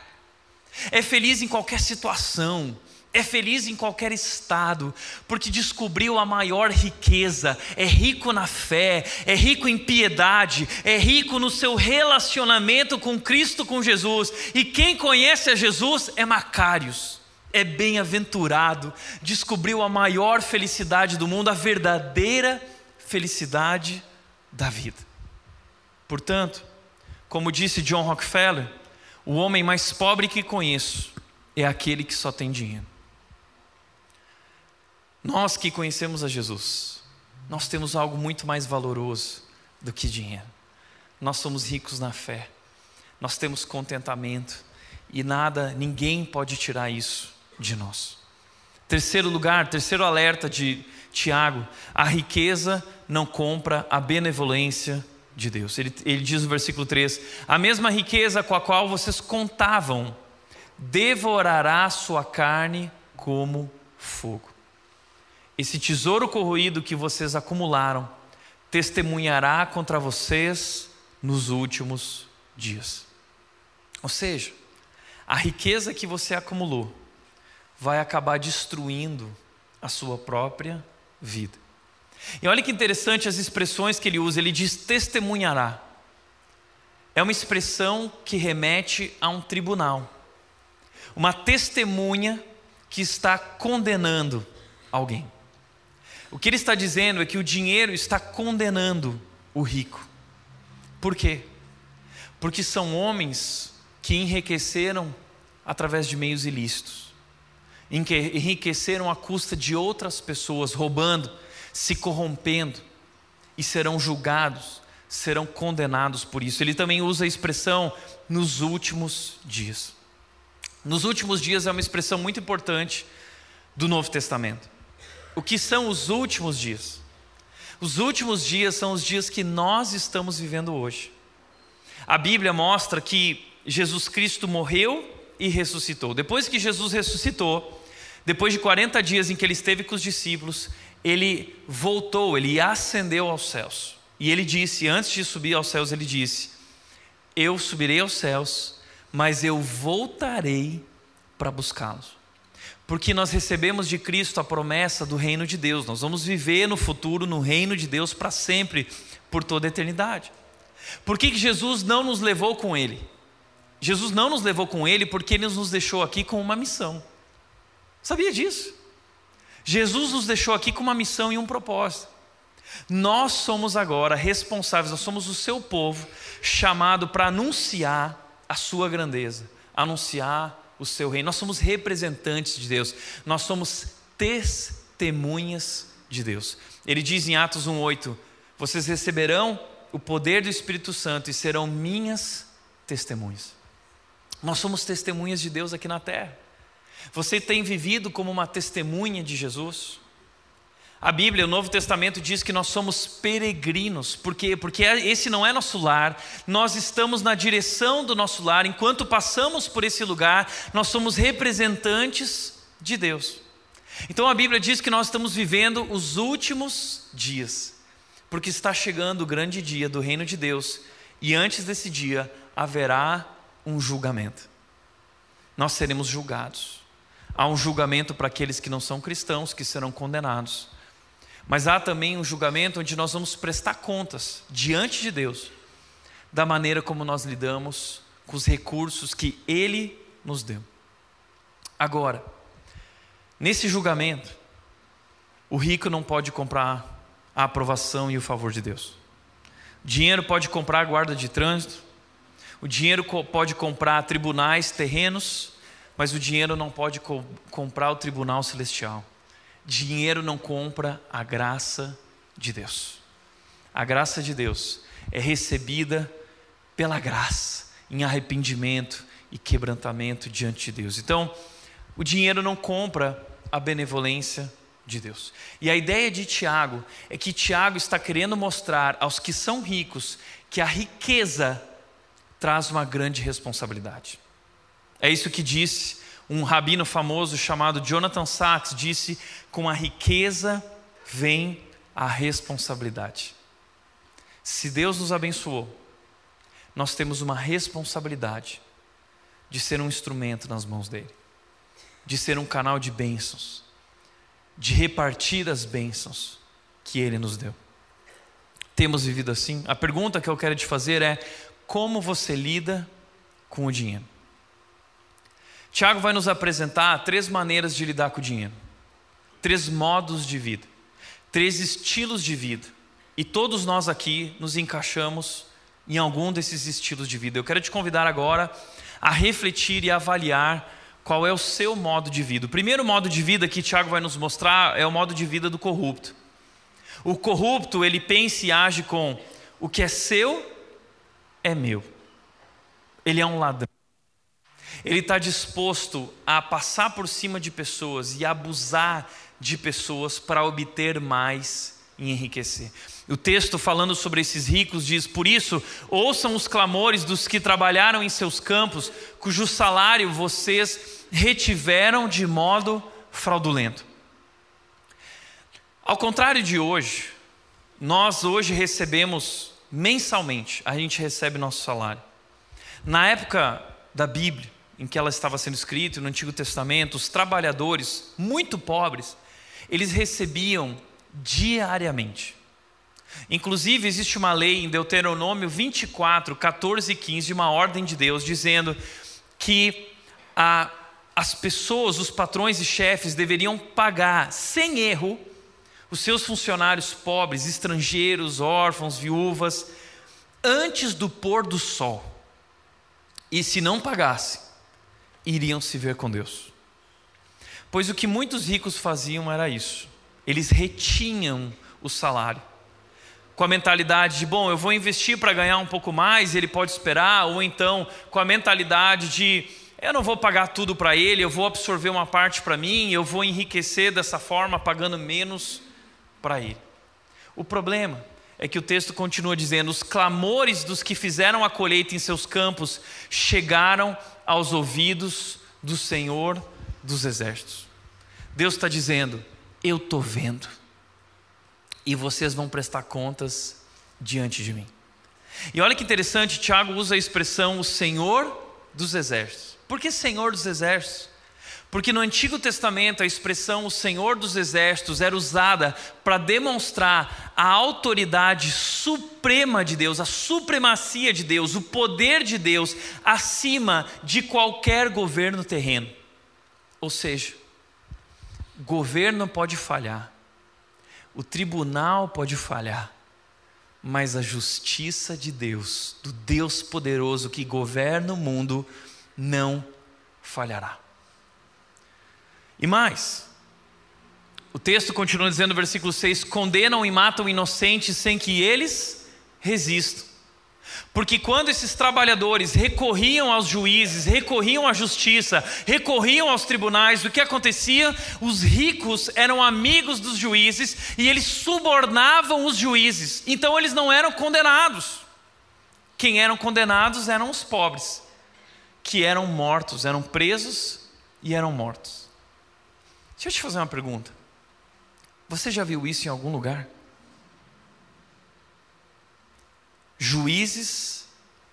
é feliz em qualquer situação, é feliz em qualquer estado, porque descobriu a maior riqueza, é rico na fé, é rico em piedade, é rico no seu relacionamento com Cristo, com Jesus. E quem conhece a Jesus é Macários, é bem-aventurado, descobriu a maior felicidade do mundo, a verdadeira felicidade da vida. Portanto, como disse John Rockefeller, o homem mais pobre que conheço é aquele que só tem dinheiro. Nós que conhecemos a Jesus, nós temos algo muito mais valoroso do que dinheiro. Nós somos ricos na fé, nós temos contentamento e nada, ninguém pode tirar isso de nós. Terceiro lugar, terceiro alerta de Tiago: a riqueza não compra a benevolência de Deus. Ele, ele diz no versículo 3: A mesma riqueza com a qual vocês contavam devorará sua carne como fogo. Esse tesouro corroído que vocês acumularam testemunhará contra vocês nos últimos dias. Ou seja, a riqueza que você acumulou vai acabar destruindo a sua própria vida. E olha que interessante as expressões que ele usa, ele diz testemunhará. É uma expressão que remete a um tribunal. Uma testemunha que está condenando alguém. O que ele está dizendo é que o dinheiro está condenando o rico. Por quê? Porque são homens que enriqueceram através de meios ilícitos, enriqueceram à custa de outras pessoas, roubando, se corrompendo, e serão julgados, serão condenados por isso. Ele também usa a expressão nos últimos dias. Nos últimos dias é uma expressão muito importante do Novo Testamento o que são os últimos dias. Os últimos dias são os dias que nós estamos vivendo hoje. A Bíblia mostra que Jesus Cristo morreu e ressuscitou. Depois que Jesus ressuscitou, depois de 40 dias em que ele esteve com os discípulos, ele voltou, ele ascendeu aos céus. E ele disse, antes de subir aos céus, ele disse: Eu subirei aos céus, mas eu voltarei para buscá-los porque nós recebemos de Cristo a promessa do reino de Deus. Nós vamos viver no futuro no reino de Deus para sempre, por toda a eternidade. Por que, que Jesus não nos levou com Ele? Jesus não nos levou com Ele porque Ele nos deixou aqui com uma missão. Sabia disso? Jesus nos deixou aqui com uma missão e um propósito. Nós somos agora responsáveis, nós somos o seu povo, chamado para anunciar a sua grandeza, anunciar o seu reino. Nós somos representantes de Deus, nós somos testemunhas de Deus. Ele diz em Atos 1:8: Vocês receberão o poder do Espírito Santo e serão minhas testemunhas. Nós somos testemunhas de Deus aqui na terra. Você tem vivido como uma testemunha de Jesus? A Bíblia, o Novo Testamento diz que nós somos peregrinos, por quê? Porque esse não é nosso lar, nós estamos na direção do nosso lar, enquanto passamos por esse lugar, nós somos representantes de Deus. Então a Bíblia diz que nós estamos vivendo os últimos dias, porque está chegando o grande dia do reino de Deus, e antes desse dia haverá um julgamento. Nós seremos julgados. Há um julgamento para aqueles que não são cristãos, que serão condenados. Mas há também um julgamento onde nós vamos prestar contas diante de Deus da maneira como nós lidamos com os recursos que Ele nos deu. Agora, nesse julgamento, o rico não pode comprar a aprovação e o favor de Deus. O dinheiro pode comprar a guarda de trânsito, o dinheiro pode comprar tribunais terrenos, mas o dinheiro não pode co comprar o tribunal celestial. Dinheiro não compra a graça de Deus. A graça de Deus é recebida pela graça, em arrependimento e quebrantamento diante de Deus. Então, o dinheiro não compra a benevolência de Deus. E a ideia de Tiago é que Tiago está querendo mostrar aos que são ricos que a riqueza traz uma grande responsabilidade. É isso que disse um rabino famoso chamado Jonathan Sachs disse: com a riqueza vem a responsabilidade. Se Deus nos abençoou, nós temos uma responsabilidade de ser um instrumento nas mãos dele, de ser um canal de bênçãos, de repartir as bênçãos que ele nos deu. Temos vivido assim? A pergunta que eu quero te fazer é: como você lida com o dinheiro? Tiago vai nos apresentar três maneiras de lidar com o dinheiro, três modos de vida, três estilos de vida. E todos nós aqui nos encaixamos em algum desses estilos de vida. Eu quero te convidar agora a refletir e avaliar qual é o seu modo de vida. O primeiro modo de vida que Tiago vai nos mostrar é o modo de vida do corrupto. O corrupto, ele pensa e age com o que é seu é meu. Ele é um ladrão. Ele está disposto a passar por cima de pessoas e abusar de pessoas para obter mais e enriquecer. O texto falando sobre esses ricos diz: Por isso, ouçam os clamores dos que trabalharam em seus campos, cujo salário vocês retiveram de modo fraudulento. Ao contrário de hoje, nós hoje recebemos mensalmente, a gente recebe nosso salário. Na época da Bíblia, em que ela estava sendo escrita, no Antigo Testamento, os trabalhadores muito pobres, eles recebiam diariamente. Inclusive, existe uma lei em Deuteronômio 24, 14 e 15, de uma ordem de Deus, dizendo que a, as pessoas, os patrões e chefes, deveriam pagar, sem erro, os seus funcionários pobres, estrangeiros, órfãos, viúvas, antes do pôr do sol. E se não pagasse, iriam se ver com Deus. Pois o que muitos ricos faziam era isso: eles retinham o salário. Com a mentalidade de, bom, eu vou investir para ganhar um pouco mais, ele pode esperar, ou então com a mentalidade de, eu não vou pagar tudo para ele, eu vou absorver uma parte para mim, eu vou enriquecer dessa forma, pagando menos para ele. O problema é que o texto continua dizendo: os clamores dos que fizeram a colheita em seus campos chegaram aos ouvidos do Senhor dos Exércitos. Deus está dizendo: Eu estou vendo, e vocês vão prestar contas diante de mim. E olha que interessante, Tiago usa a expressão o Senhor dos Exércitos. Por que Senhor dos Exércitos? Porque no Antigo Testamento a expressão o Senhor dos Exércitos era usada para demonstrar a autoridade suprema de Deus, a supremacia de Deus, o poder de Deus acima de qualquer governo terreno. Ou seja, governo pode falhar, o tribunal pode falhar, mas a justiça de Deus, do Deus poderoso que governa o mundo, não falhará. E mais, O texto continua dizendo no versículo 6: condenam e matam inocentes sem que eles resistam. Porque quando esses trabalhadores recorriam aos juízes, recorriam à justiça, recorriam aos tribunais, o que acontecia? Os ricos eram amigos dos juízes e eles subornavam os juízes. Então eles não eram condenados. Quem eram condenados eram os pobres, que eram mortos, eram presos e eram mortos. Deixa eu te fazer uma pergunta. Você já viu isso em algum lugar? juízes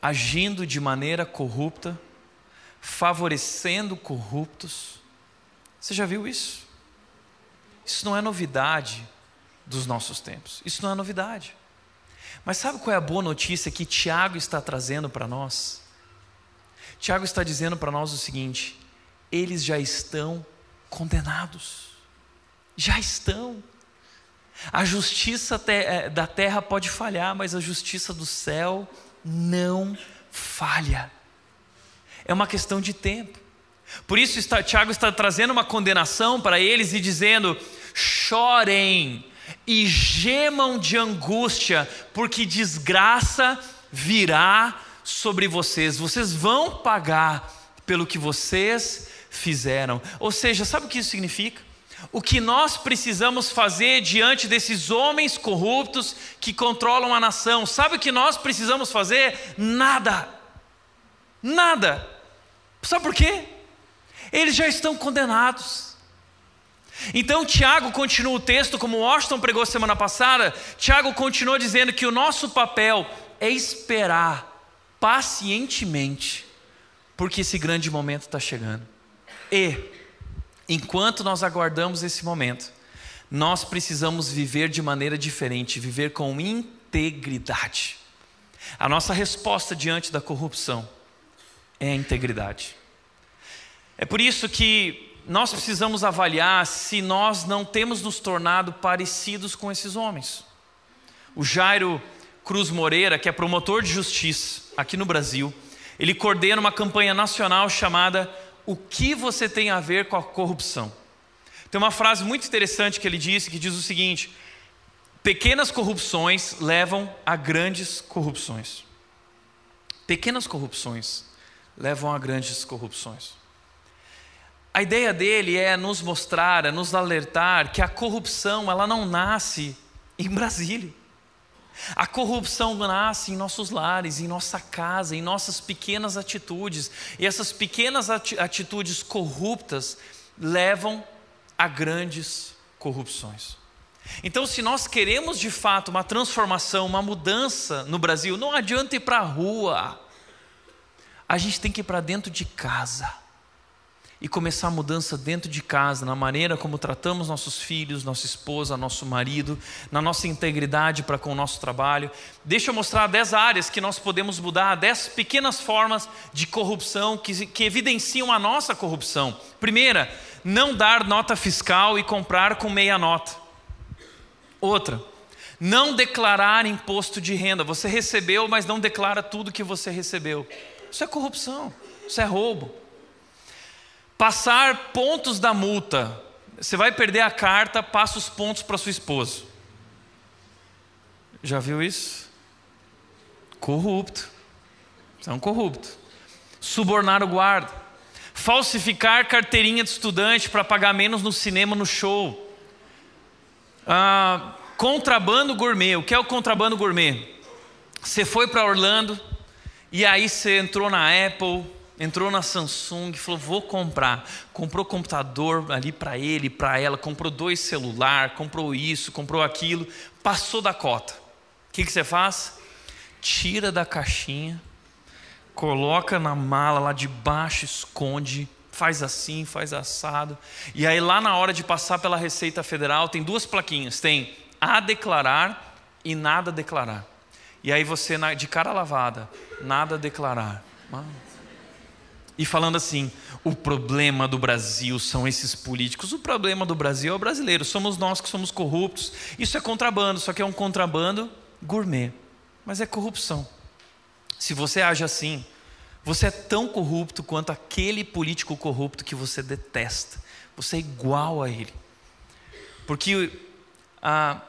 agindo de maneira corrupta, favorecendo corruptos. Você já viu isso? Isso não é novidade dos nossos tempos. Isso não é novidade. Mas sabe qual é a boa notícia que Tiago está trazendo para nós? Tiago está dizendo para nós o seguinte: eles já estão condenados. Já estão. A justiça é, da terra pode falhar, mas a justiça do céu não falha. É uma questão de tempo. Por isso, está, Tiago está trazendo uma condenação para eles e dizendo: chorem e gemam de angústia, porque desgraça virá sobre vocês. Vocês vão pagar pelo que vocês fizeram. Ou seja, sabe o que isso significa? O que nós precisamos fazer diante desses homens corruptos que controlam a nação? Sabe o que nós precisamos fazer? Nada. Nada. Sabe por quê? Eles já estão condenados. Então, Tiago continua o texto, como Washington pregou semana passada. Tiago continua dizendo que o nosso papel é esperar pacientemente, porque esse grande momento está chegando. E enquanto nós aguardamos esse momento, nós precisamos viver de maneira diferente, viver com integridade. A nossa resposta diante da corrupção é a integridade. É por isso que nós precisamos avaliar se nós não temos nos tornado parecidos com esses homens. O Jairo Cruz Moreira, que é promotor de justiça aqui no Brasil, ele coordena uma campanha nacional chamada o que você tem a ver com a corrupção. Tem uma frase muito interessante que ele disse que diz o seguinte: pequenas corrupções levam a grandes corrupções. Pequenas corrupções levam a grandes corrupções. A ideia dele é nos mostrar, é nos alertar que a corrupção ela não nasce em Brasília. A corrupção nasce em nossos lares, em nossa casa, em nossas pequenas atitudes. E essas pequenas atitudes corruptas levam a grandes corrupções. Então, se nós queremos de fato uma transformação, uma mudança no Brasil, não adianta ir para a rua. A gente tem que ir para dentro de casa e começar a mudança dentro de casa, na maneira como tratamos nossos filhos, nossa esposa, nosso marido, na nossa integridade para com o nosso trabalho. Deixa eu mostrar dez áreas que nós podemos mudar, dez pequenas formas de corrupção que, que evidenciam a nossa corrupção. Primeira, não dar nota fiscal e comprar com meia nota. Outra, não declarar imposto de renda. Você recebeu, mas não declara tudo que você recebeu. Isso é corrupção, isso é roubo passar pontos da multa. Você vai perder a carta, passa os pontos para sua esposa. Já viu isso? Corrupto. Você é corrupto. Subornar o guarda. Falsificar carteirinha de estudante para pagar menos no cinema, no show. Ah, contrabando gourmet. O que é o contrabando gourmet? Você foi para Orlando e aí você entrou na Apple entrou na Samsung, falou: vou comprar. Comprou computador ali para ele, para ela, comprou dois celular, comprou isso, comprou aquilo, passou da cota. O que, que você faz? Tira da caixinha, coloca na mala lá de baixo, esconde, faz assim, faz assado. E aí lá na hora de passar pela Receita Federal tem duas plaquinhas, tem a declarar e nada declarar. E aí você de cara lavada, nada declarar. Mano, e falando assim: o problema do Brasil são esses políticos, o problema do Brasil é o brasileiro, somos nós que somos corruptos. Isso é contrabando, só que é um contrabando gourmet, mas é corrupção. Se você age assim, você é tão corrupto quanto aquele político corrupto que você detesta, você é igual a ele. Porque ah,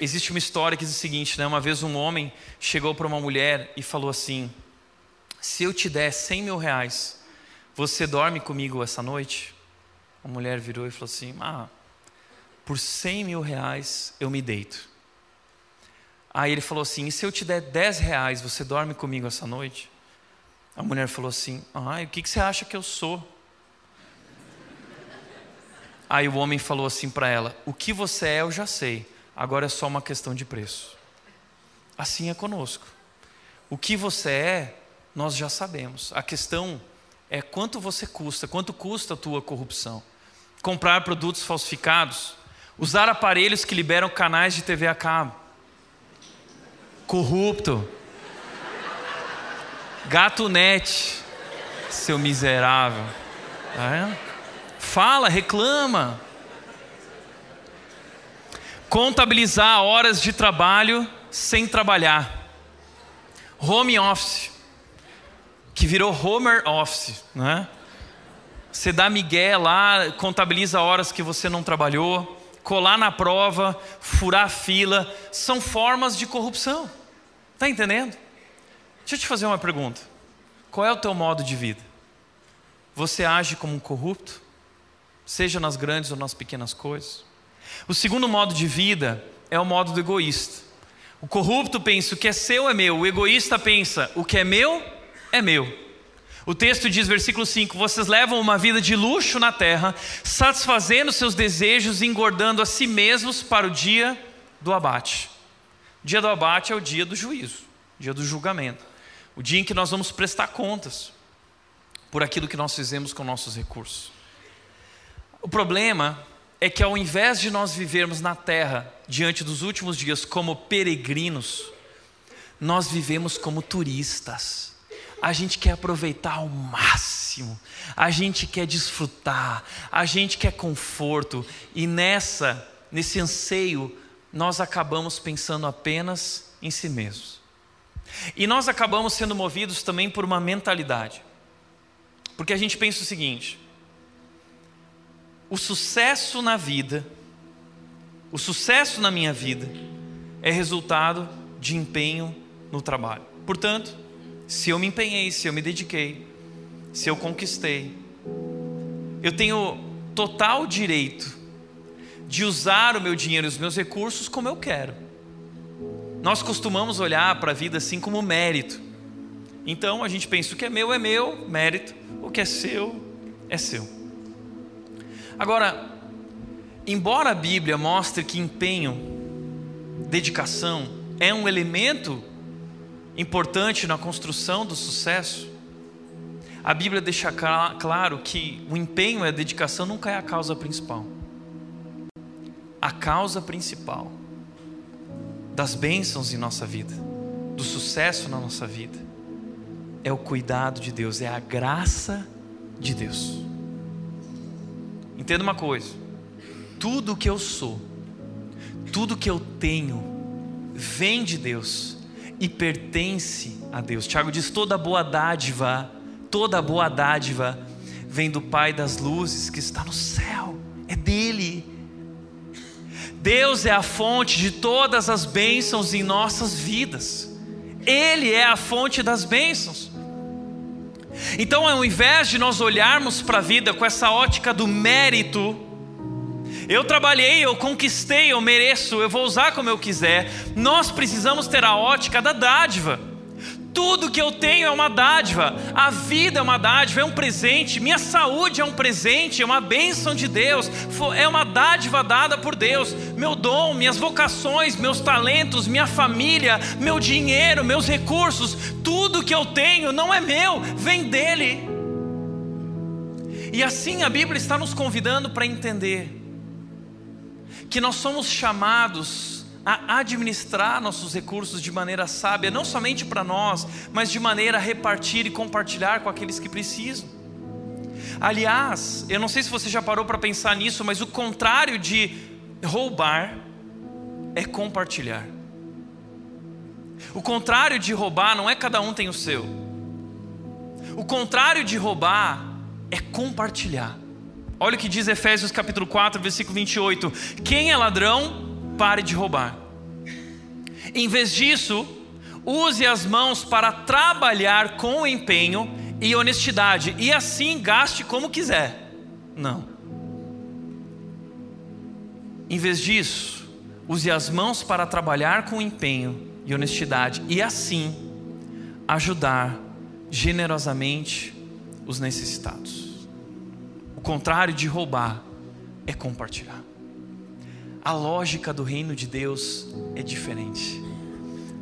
existe uma história que diz o seguinte: né? uma vez um homem chegou para uma mulher e falou assim: Se eu te der 100 mil reais, você dorme comigo essa noite? A mulher virou e falou assim: Ah, por 100 mil reais eu me deito. Aí ele falou assim: E se eu te der 10 reais, você dorme comigo essa noite? A mulher falou assim: Ah, o que, que você acha que eu sou? Aí o homem falou assim para ela: O que você é, eu já sei, agora é só uma questão de preço. Assim é conosco. O que você é, nós já sabemos. A questão é quanto você custa, quanto custa a tua corrupção. Comprar produtos falsificados, usar aparelhos que liberam canais de TV a cabo. Corrupto. Gato net, seu miserável. É? Fala, reclama. Contabilizar horas de trabalho sem trabalhar. Home office que virou Homer Office, né? Você dá migué lá, contabiliza horas que você não trabalhou, colar na prova, furar fila, são formas de corrupção. Tá entendendo? Deixa eu te fazer uma pergunta. Qual é o teu modo de vida? Você age como um corrupto? Seja nas grandes ou nas pequenas coisas? O segundo modo de vida é o modo do egoísta. O corrupto pensa o que é seu é meu, o egoísta pensa o que é meu é meu. O texto diz, versículo 5: Vocês levam uma vida de luxo na terra, satisfazendo seus desejos e engordando a si mesmos para o dia do abate. O dia do abate é o dia do juízo, o dia do julgamento, o dia em que nós vamos prestar contas por aquilo que nós fizemos com nossos recursos. O problema é que ao invés de nós vivermos na terra diante dos últimos dias como peregrinos, nós vivemos como turistas a gente quer aproveitar ao máximo, a gente quer desfrutar, a gente quer conforto, e nessa, nesse anseio, nós acabamos pensando apenas em si mesmos. E nós acabamos sendo movidos também por uma mentalidade. Porque a gente pensa o seguinte: o sucesso na vida, o sucesso na minha vida, é resultado de empenho no trabalho. Portanto, se eu me empenhei, se eu me dediquei, se eu conquistei, eu tenho total direito de usar o meu dinheiro e os meus recursos como eu quero. Nós costumamos olhar para a vida assim como mérito. Então a gente pensa: o que é meu é meu, mérito, o que é seu é seu. Agora, embora a Bíblia mostre que empenho, dedicação é um elemento importante na construção do sucesso, a Bíblia deixa claro que o empenho e a dedicação nunca é a causa principal. A causa principal das bênçãos em nossa vida, do sucesso na nossa vida, é o cuidado de Deus, é a graça de Deus. Entenda uma coisa: tudo que eu sou, tudo que eu tenho, vem de Deus e pertence a Deus. Tiago diz: toda boa dádiva, toda boa dádiva vem do Pai das luzes que está no céu, é dele. Deus é a fonte de todas as bênçãos em nossas vidas, Ele é a fonte das bênçãos. Então, ao invés de nós olharmos para a vida com essa ótica do mérito, eu trabalhei, eu conquistei, eu mereço, eu vou usar como eu quiser. Nós precisamos ter a ótica da dádiva. Tudo que eu tenho é uma dádiva, a vida é uma dádiva, é um presente, minha saúde é um presente, é uma bênção de Deus, é uma dádiva dada por Deus. Meu dom, minhas vocações, meus talentos, minha família, meu dinheiro, meus recursos, tudo que eu tenho não é meu, vem dele. E assim a Bíblia está nos convidando para entender que nós somos chamados a administrar nossos recursos de maneira sábia, não somente para nós, mas de maneira a repartir e compartilhar com aqueles que precisam. Aliás, eu não sei se você já parou para pensar nisso, mas o contrário de roubar é compartilhar. O contrário de roubar não é cada um tem o seu. O contrário de roubar é compartilhar. Olha o que diz Efésios capítulo 4, versículo 28. Quem é ladrão, pare de roubar. Em vez disso, use as mãos para trabalhar com empenho e honestidade, e assim gaste como quiser. Não. Em vez disso, use as mãos para trabalhar com empenho e honestidade, e assim ajudar generosamente os necessitados. Contrário de roubar é compartilhar. A lógica do reino de Deus é diferente.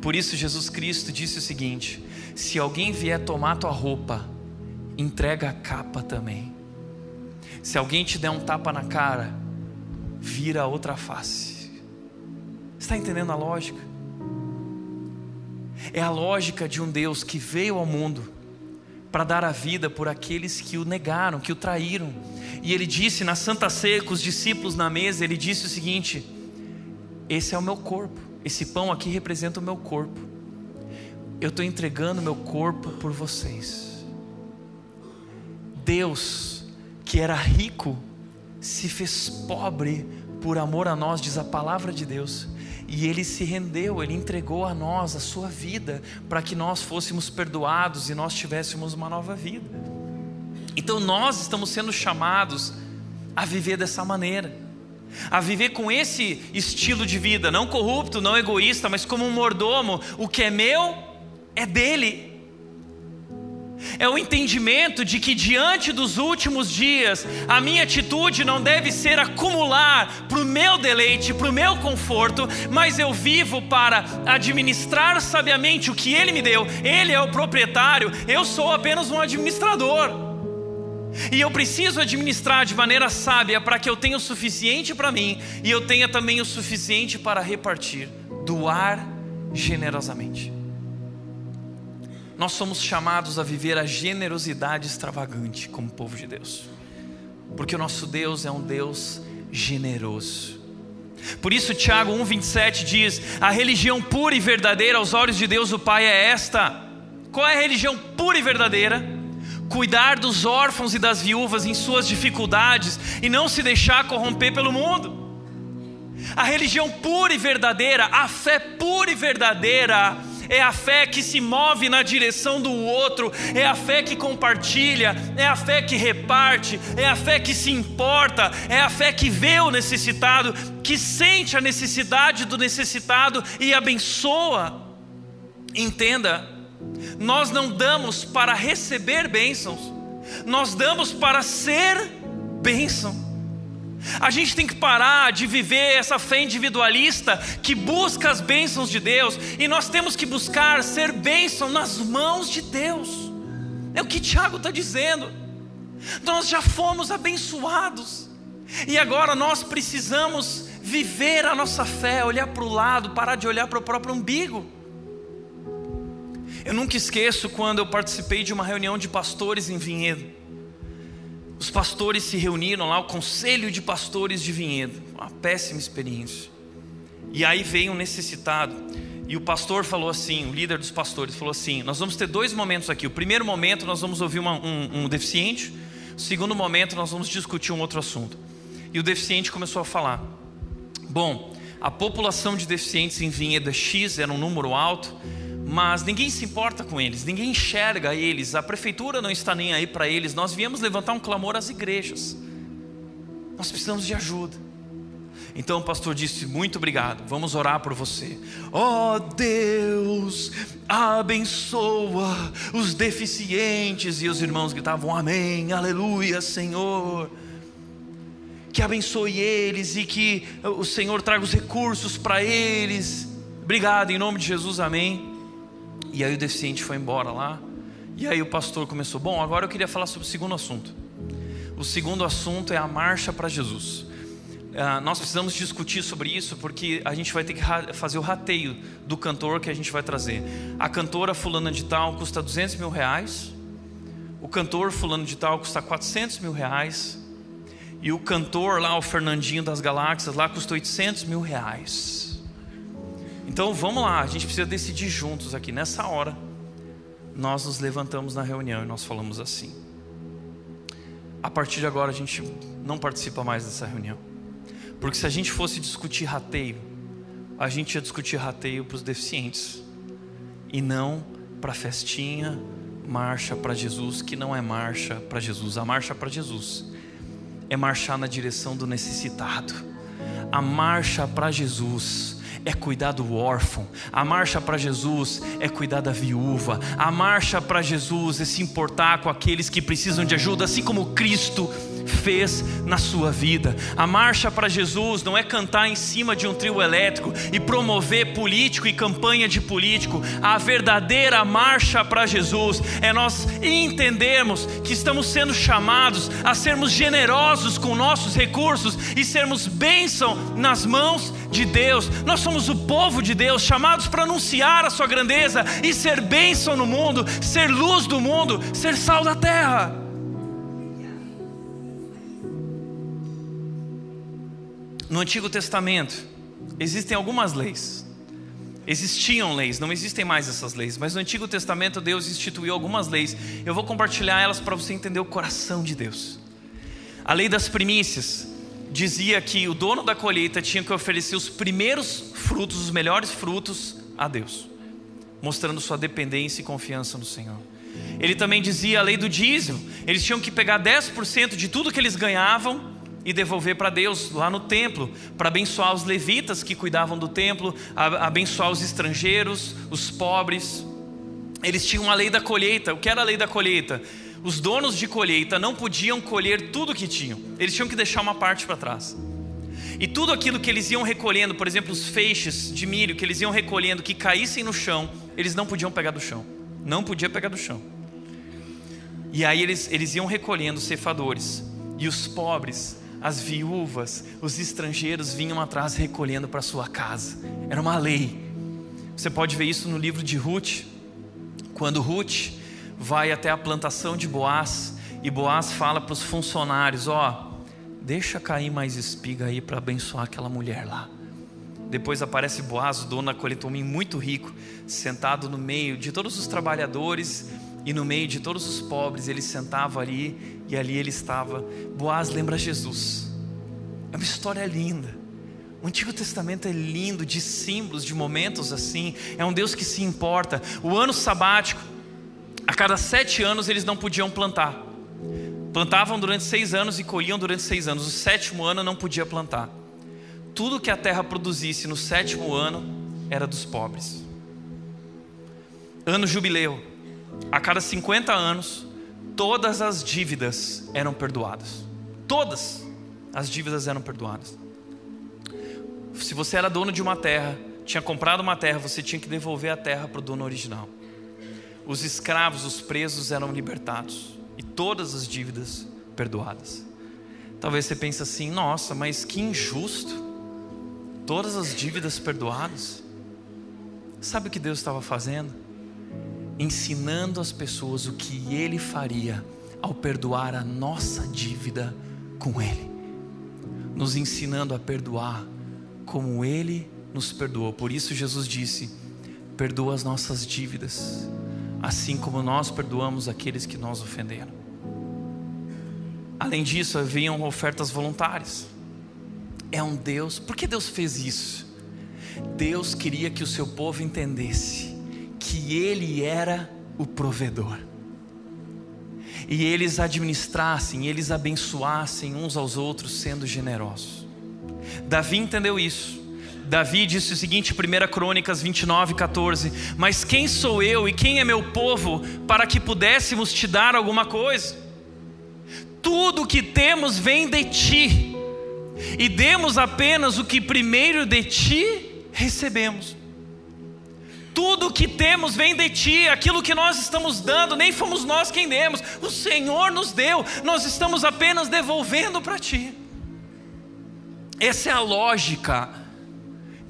Por isso, Jesus Cristo disse o seguinte: se alguém vier tomar tua roupa, entrega a capa também. Se alguém te der um tapa na cara, vira a outra face. Está entendendo a lógica? É a lógica de um Deus que veio ao mundo para dar a vida por aqueles que o negaram, que o traíram. E ele disse na Santa Ceia com os discípulos na mesa, ele disse o seguinte: Esse é o meu corpo, esse pão aqui representa o meu corpo. Eu estou entregando meu corpo por vocês. Deus, que era rico, se fez pobre por amor a nós, diz a palavra de Deus. E ele se rendeu, ele entregou a nós a sua vida para que nós fôssemos perdoados e nós tivéssemos uma nova vida. Então nós estamos sendo chamados a viver dessa maneira, a viver com esse estilo de vida, não corrupto, não egoísta, mas como um mordomo, o que é meu é dele é o entendimento de que diante dos últimos dias, a minha atitude não deve ser acumular para o meu deleite, para o meu conforto, mas eu vivo para administrar sabiamente o que Ele me deu. Ele é o proprietário, eu sou apenas um administrador. E eu preciso administrar de maneira sábia para que eu tenha o suficiente para mim e eu tenha também o suficiente para repartir, doar generosamente. Nós somos chamados a viver a generosidade extravagante como povo de Deus, porque o nosso Deus é um Deus generoso. Por isso, Tiago 1,27 diz: A religião pura e verdadeira aos olhos de Deus, o Pai, é esta. Qual é a religião pura e verdadeira? Cuidar dos órfãos e das viúvas em suas dificuldades e não se deixar corromper pelo mundo. A religião pura e verdadeira, a fé pura e verdadeira, é a fé que se move na direção do outro, é a fé que compartilha, é a fé que reparte, é a fé que se importa, é a fé que vê o necessitado, que sente a necessidade do necessitado e abençoa. Entenda, nós não damos para receber bênçãos, nós damos para ser bênção. A gente tem que parar de viver essa fé individualista que busca as bênçãos de Deus, e nós temos que buscar ser bênção nas mãos de Deus. É o que Tiago está dizendo. Nós já fomos abençoados, e agora nós precisamos viver a nossa fé, olhar para o lado, parar de olhar para o próprio umbigo. Eu nunca esqueço quando eu participei de uma reunião de pastores em Vinhedo os pastores se reuniram lá, o conselho de pastores de vinhedo, uma péssima experiência. E aí veio um necessitado, e o pastor falou assim, o líder dos pastores falou assim: Nós vamos ter dois momentos aqui. O primeiro momento nós vamos ouvir uma, um, um deficiente, o segundo momento nós vamos discutir um outro assunto. E o deficiente começou a falar: Bom, a população de deficientes em Vinhedo é X, era um número alto mas ninguém se importa com eles, ninguém enxerga eles, a prefeitura não está nem aí para eles. Nós viemos levantar um clamor às igrejas, nós precisamos de ajuda. Então o pastor disse: Muito obrigado, vamos orar por você. Ó oh, Deus, abençoa os deficientes. E os irmãos gritavam: Amém, aleluia, Senhor. Que abençoe eles e que o Senhor traga os recursos para eles. Obrigado, em nome de Jesus, amém. E aí o deficiente foi embora lá. E aí o pastor começou: Bom, agora eu queria falar sobre o segundo assunto. O segundo assunto é a marcha para Jesus. Uh, nós precisamos discutir sobre isso porque a gente vai ter que fazer o rateio do cantor que a gente vai trazer. A cantora fulana de tal custa 200 mil reais. O cantor fulano de tal custa 400 mil reais. E o cantor lá, o Fernandinho das Galáxias, lá custa 800 mil reais. Então vamos lá, a gente precisa decidir juntos aqui. Nessa hora, nós nos levantamos na reunião e nós falamos assim: a partir de agora a gente não participa mais dessa reunião. Porque se a gente fosse discutir rateio, a gente ia discutir rateio para os deficientes e não para festinha, marcha para Jesus, que não é marcha para Jesus. A marcha para Jesus é marchar na direção do necessitado. A marcha para Jesus é cuidar do órfão, a marcha para Jesus é cuidar da viúva, a marcha para Jesus é se importar com aqueles que precisam de ajuda, assim como Cristo fez na sua vida. A marcha para Jesus não é cantar em cima de um trio elétrico e promover político e campanha de político. A verdadeira marcha para Jesus é nós entendermos que estamos sendo chamados a sermos generosos com nossos recursos e sermos bênção nas mãos de Deus. Nós somos o povo de Deus, chamados para anunciar a sua grandeza e ser bênção no mundo, ser luz do mundo, ser sal da terra. No Antigo Testamento, existem algumas leis. Existiam leis, não existem mais essas leis, mas no Antigo Testamento Deus instituiu algumas leis. Eu vou compartilhar elas para você entender o coração de Deus. A lei das primícias dizia que o dono da colheita tinha que oferecer os primeiros frutos, os melhores frutos a Deus, mostrando sua dependência e confiança no Senhor. Ele também dizia a lei do dízimo, eles tinham que pegar 10% de tudo que eles ganhavam e devolver para Deus lá no templo, para abençoar os levitas que cuidavam do templo, abençoar os estrangeiros, os pobres. Eles tinham a lei da colheita. O que era a lei da colheita? Os donos de colheita não podiam colher tudo que tinham, eles tinham que deixar uma parte para trás. E tudo aquilo que eles iam recolhendo, por exemplo, os feixes de milho que eles iam recolhendo, que caíssem no chão, eles não podiam pegar do chão. Não podia pegar do chão. E aí eles, eles iam recolhendo os cefadores. E os pobres as viúvas, os estrangeiros vinham atrás recolhendo para sua casa. Era uma lei. Você pode ver isso no livro de Ruth, quando Ruth vai até a plantação de Boaz e Boaz fala para os funcionários: Ó, oh, deixa cair mais espiga aí para abençoar aquela mulher lá. Depois aparece Boaz, o dono da homem muito rico, sentado no meio de todos os trabalhadores e no meio de todos os pobres, ele sentava ali e ali ele estava. Boaz lembra Jesus. É uma história linda. O Antigo Testamento é lindo de símbolos, de momentos assim. É um Deus que se importa. O ano sabático, a cada sete anos eles não podiam plantar. Plantavam durante seis anos e colhiam durante seis anos. O sétimo ano não podia plantar. Tudo que a terra produzisse no sétimo ano era dos pobres. Ano jubileu a cada 50 anos, todas as dívidas eram perdoadas. Todas as dívidas eram perdoadas. Se você era dono de uma terra, tinha comprado uma terra, você tinha que devolver a terra para o dono original. Os escravos, os presos eram libertados e todas as dívidas perdoadas. Talvez você pense assim: nossa, mas que injusto. Todas as dívidas perdoadas. Sabe o que Deus estava fazendo? Ensinando as pessoas o que Ele faria ao perdoar a nossa dívida com Ele, nos ensinando a perdoar como Ele nos perdoou. Por isso, Jesus disse: perdoa as nossas dívidas, assim como nós perdoamos aqueles que nos ofenderam. Além disso, haviam ofertas voluntárias. É um Deus, por que Deus fez isso? Deus queria que o seu povo entendesse que Ele era o provedor. E eles administrassem, eles abençoassem uns aos outros, sendo generosos. Davi entendeu isso. Davi disse o seguinte, 1 Crônicas 29, 14: Mas quem sou eu e quem é meu povo para que pudéssemos te dar alguma coisa? Tudo o que temos vem de ti, e demos apenas o que primeiro de ti recebemos. Tudo que temos vem de ti, aquilo que nós estamos dando, nem fomos nós quem demos, o Senhor nos deu, nós estamos apenas devolvendo para ti. Essa é a lógica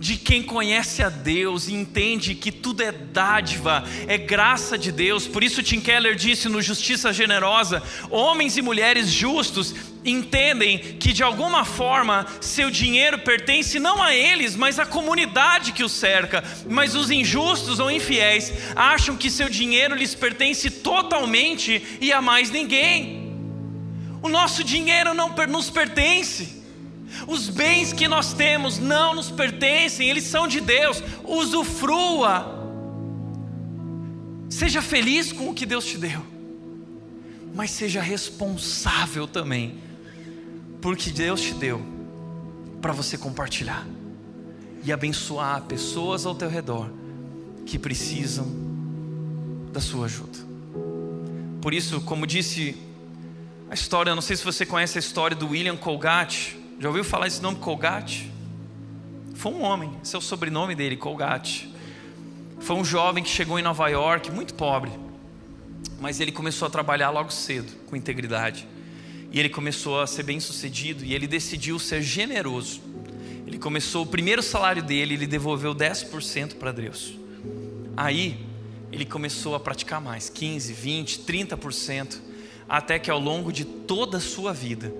de quem conhece a Deus e entende que tudo é dádiva, é graça de Deus. Por isso Tim Keller disse no Justiça Generosa: homens e mulheres justos entendem que de alguma forma seu dinheiro pertence não a eles, mas à comunidade que os cerca. Mas os injustos ou infiéis acham que seu dinheiro lhes pertence totalmente e a mais ninguém. O nosso dinheiro não nos pertence. Os bens que nós temos não nos pertencem, eles são de Deus. Usufrua. Seja feliz com o que Deus te deu, mas seja responsável também, porque Deus te deu para você compartilhar e abençoar pessoas ao teu redor que precisam da sua ajuda. Por isso, como disse a história, não sei se você conhece a história do William Colgate. Já ouviu falar esse nome Colgate? Foi um homem, esse é o sobrenome dele, Colgate. Foi um jovem que chegou em Nova York, muito pobre, mas ele começou a trabalhar logo cedo, com integridade. E ele começou a ser bem sucedido e ele decidiu ser generoso. Ele começou o primeiro salário dele, ele devolveu 10% para Deus. Aí ele começou a praticar mais, 15, 20, 30% até que ao longo de toda a sua vida,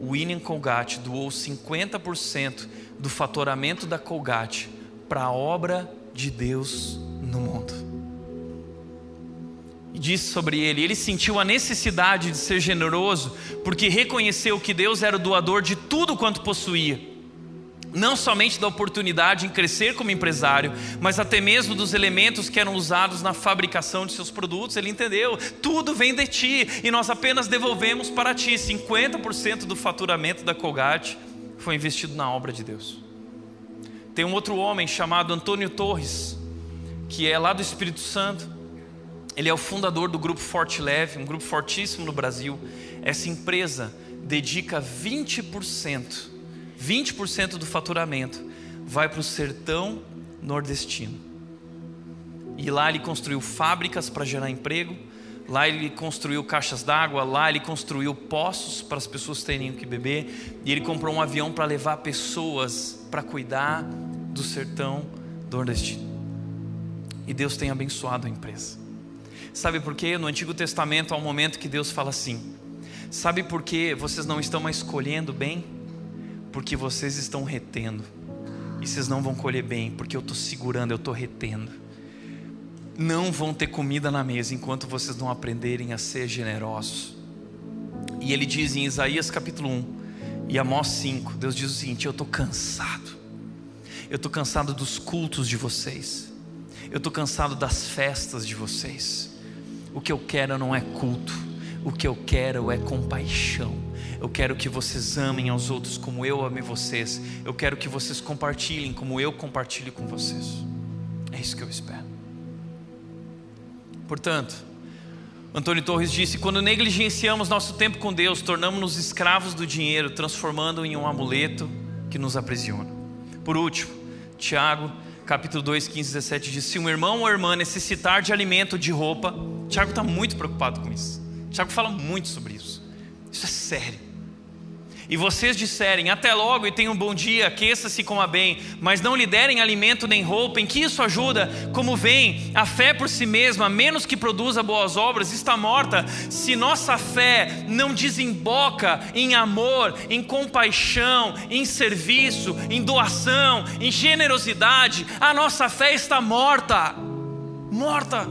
William Colgate doou 50% do faturamento da Colgate para a obra de Deus no mundo. E disse sobre ele: ele sentiu a necessidade de ser generoso, porque reconheceu que Deus era o doador de tudo quanto possuía não somente da oportunidade em crescer como empresário, mas até mesmo dos elementos que eram usados na fabricação de seus produtos. Ele entendeu, tudo vem de ti e nós apenas devolvemos para ti. 50% do faturamento da Colgate foi investido na obra de Deus. Tem um outro homem chamado Antônio Torres, que é lá do Espírito Santo. Ele é o fundador do grupo Forte Leve, um grupo fortíssimo no Brasil. Essa empresa dedica 20% 20% do faturamento vai para o sertão nordestino. E lá ele construiu fábricas para gerar emprego, lá ele construiu caixas d'água, lá ele construiu poços para as pessoas terem o que beber, e ele comprou um avião para levar pessoas para cuidar do sertão nordestino. E Deus tem abençoado a empresa. Sabe por quê? No Antigo Testamento há um momento que Deus fala assim: Sabe por que vocês não estão mais escolhendo bem? Porque vocês estão retendo. E vocês não vão colher bem, porque eu estou segurando, eu estou retendo. Não vão ter comida na mesa enquanto vocês não aprenderem a ser generosos. E ele diz em Isaías capítulo 1 e Amós 5: Deus diz o seguinte: Eu estou cansado. Eu estou cansado dos cultos de vocês. Eu estou cansado das festas de vocês. O que eu quero não é culto. O que eu quero é compaixão eu quero que vocês amem aos outros como eu amei vocês. Eu quero que vocês compartilhem como eu compartilho com vocês. É isso que eu espero. Portanto, Antônio Torres disse: quando negligenciamos nosso tempo com Deus, tornamos-nos escravos do dinheiro, transformando-o em um amuleto que nos aprisiona. Por último, Tiago, capítulo 2, 15, 17 diz: Se um irmão ou irmã necessitar de alimento de roupa, Tiago está muito preocupado com isso. Tiago fala muito sobre isso. Isso é sério e vocês disserem até logo e tenham um bom dia, aqueça-se coma bem, mas não lhe derem alimento nem roupa, em que isso ajuda? Como vem, a fé por si mesma, menos que produza boas obras, está morta. Se nossa fé não desemboca em amor, em compaixão, em serviço, em doação, em generosidade, a nossa fé está morta. Morta.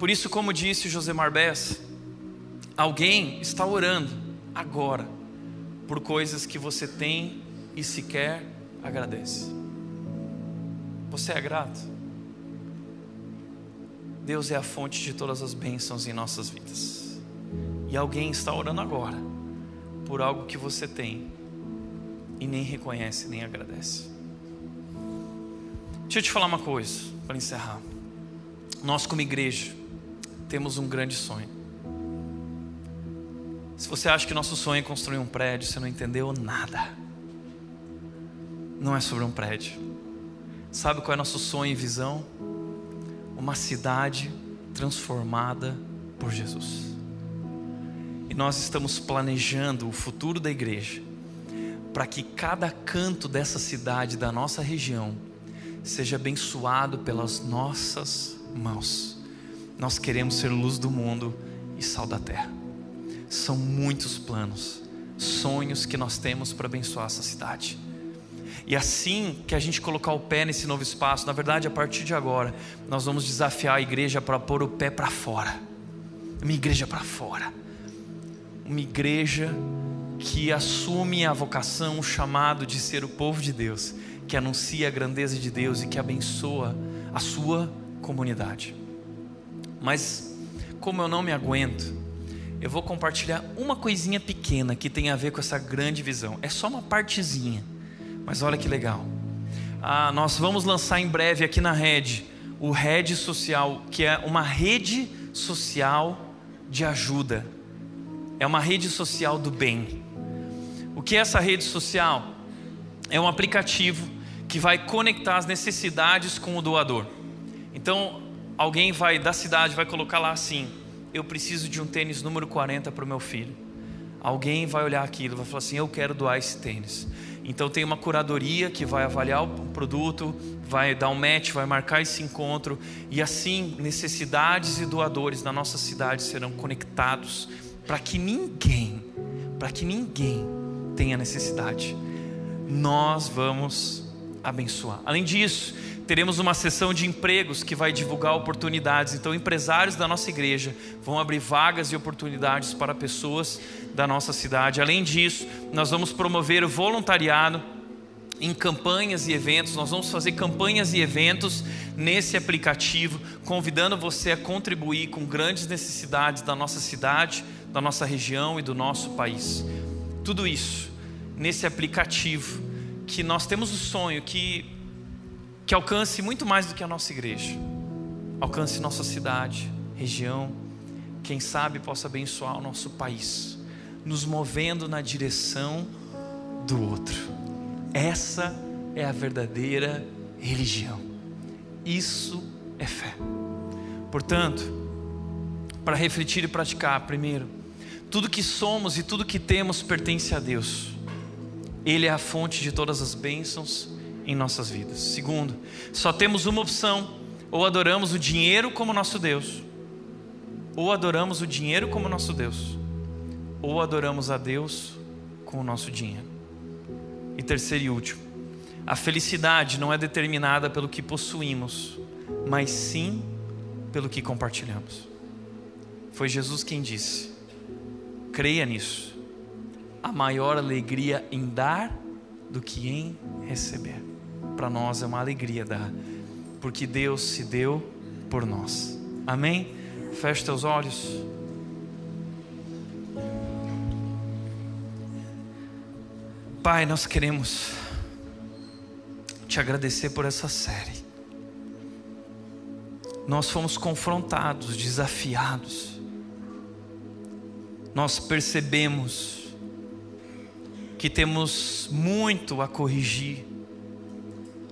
Por isso, como disse José Marbés, Alguém está orando agora por coisas que você tem e sequer agradece. Você é grato? Deus é a fonte de todas as bênçãos em nossas vidas. E alguém está orando agora por algo que você tem e nem reconhece, nem agradece. Deixa eu te falar uma coisa para encerrar. Nós, como igreja, temos um grande sonho. Se você acha que nosso sonho é construir um prédio, você não entendeu nada. Não é sobre um prédio. Sabe qual é nosso sonho e visão? Uma cidade transformada por Jesus. E nós estamos planejando o futuro da igreja para que cada canto dessa cidade, da nossa região, seja abençoado pelas nossas mãos. Nós queremos ser luz do mundo e sal da terra. São muitos planos, sonhos que nós temos para abençoar essa cidade. E assim que a gente colocar o pé nesse novo espaço, na verdade, a partir de agora, nós vamos desafiar a igreja para pôr o pé para fora. uma igreja para fora, uma igreja que assume a vocação, o chamado de ser o povo de Deus, que anuncia a grandeza de Deus e que abençoa a sua comunidade. Mas, como eu não me aguento, eu vou compartilhar uma coisinha pequena que tem a ver com essa grande visão. É só uma partezinha, mas olha que legal. Ah, nós vamos lançar em breve aqui na rede o Rede Social, que é uma rede social de ajuda. É uma rede social do bem. O que é essa rede social? É um aplicativo que vai conectar as necessidades com o doador. Então, alguém vai da cidade vai colocar lá assim: eu preciso de um tênis número 40 para o meu filho. Alguém vai olhar aquilo, vai falar assim: eu quero doar esse tênis. Então tem uma curadoria que vai avaliar o produto, vai dar um match, vai marcar esse encontro e assim necessidades e doadores na nossa cidade serão conectados para que ninguém, para que ninguém tenha necessidade. Nós vamos abençoar. Além disso, teremos uma sessão de empregos que vai divulgar oportunidades. Então, empresários da nossa igreja vão abrir vagas e oportunidades para pessoas da nossa cidade. Além disso, nós vamos promover o voluntariado em campanhas e eventos. Nós vamos fazer campanhas e eventos nesse aplicativo, convidando você a contribuir com grandes necessidades da nossa cidade, da nossa região e do nosso país. Tudo isso nesse aplicativo que nós temos o sonho que que alcance muito mais do que a nossa igreja, alcance nossa cidade, região, quem sabe possa abençoar o nosso país, nos movendo na direção do outro. Essa é a verdadeira religião. Isso é fé. Portanto, para refletir e praticar, primeiro, tudo que somos e tudo que temos pertence a Deus. Ele é a fonte de todas as bênçãos em nossas vidas. Segundo, só temos uma opção: ou adoramos o dinheiro como nosso Deus, ou adoramos o dinheiro como nosso Deus, ou adoramos a Deus com o nosso dinheiro. E terceiro e último, a felicidade não é determinada pelo que possuímos, mas sim pelo que compartilhamos. Foi Jesus quem disse: creia nisso. A maior alegria em dar do que em receber para nós é uma alegria dar, porque Deus se deu por nós. Amém? Feche teus olhos. Pai, nós queremos te agradecer por essa série. Nós fomos confrontados, desafiados. Nós percebemos que temos muito a corrigir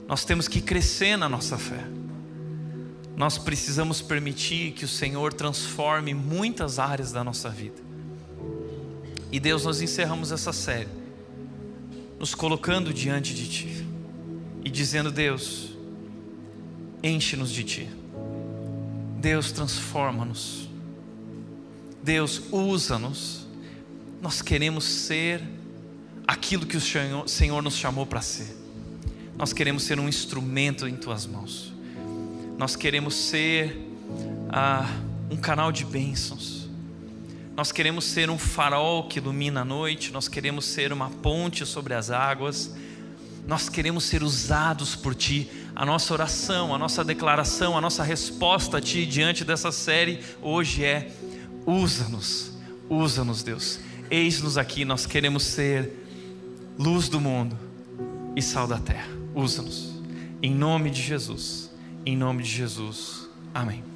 nós temos que crescer na nossa fé. Nós precisamos permitir que o Senhor transforme muitas áreas da nossa vida. E Deus, nós encerramos essa série, nos colocando diante de Ti e dizendo: Deus, enche-nos de Ti. Deus, transforma-nos. Deus, usa-nos. Nós queremos ser aquilo que o Senhor nos chamou para ser. Nós queremos ser um instrumento em tuas mãos. Nós queremos ser ah, um canal de bênçãos. Nós queremos ser um farol que ilumina a noite. Nós queremos ser uma ponte sobre as águas. Nós queremos ser usados por Ti. A nossa oração, a nossa declaração, a nossa resposta a Ti diante dessa série hoje é: usa-nos, usa-nos, Deus. Eis-nos aqui, nós queremos ser luz do mundo e sal da terra usa-nos. Em nome de Jesus. Em nome de Jesus. Amém.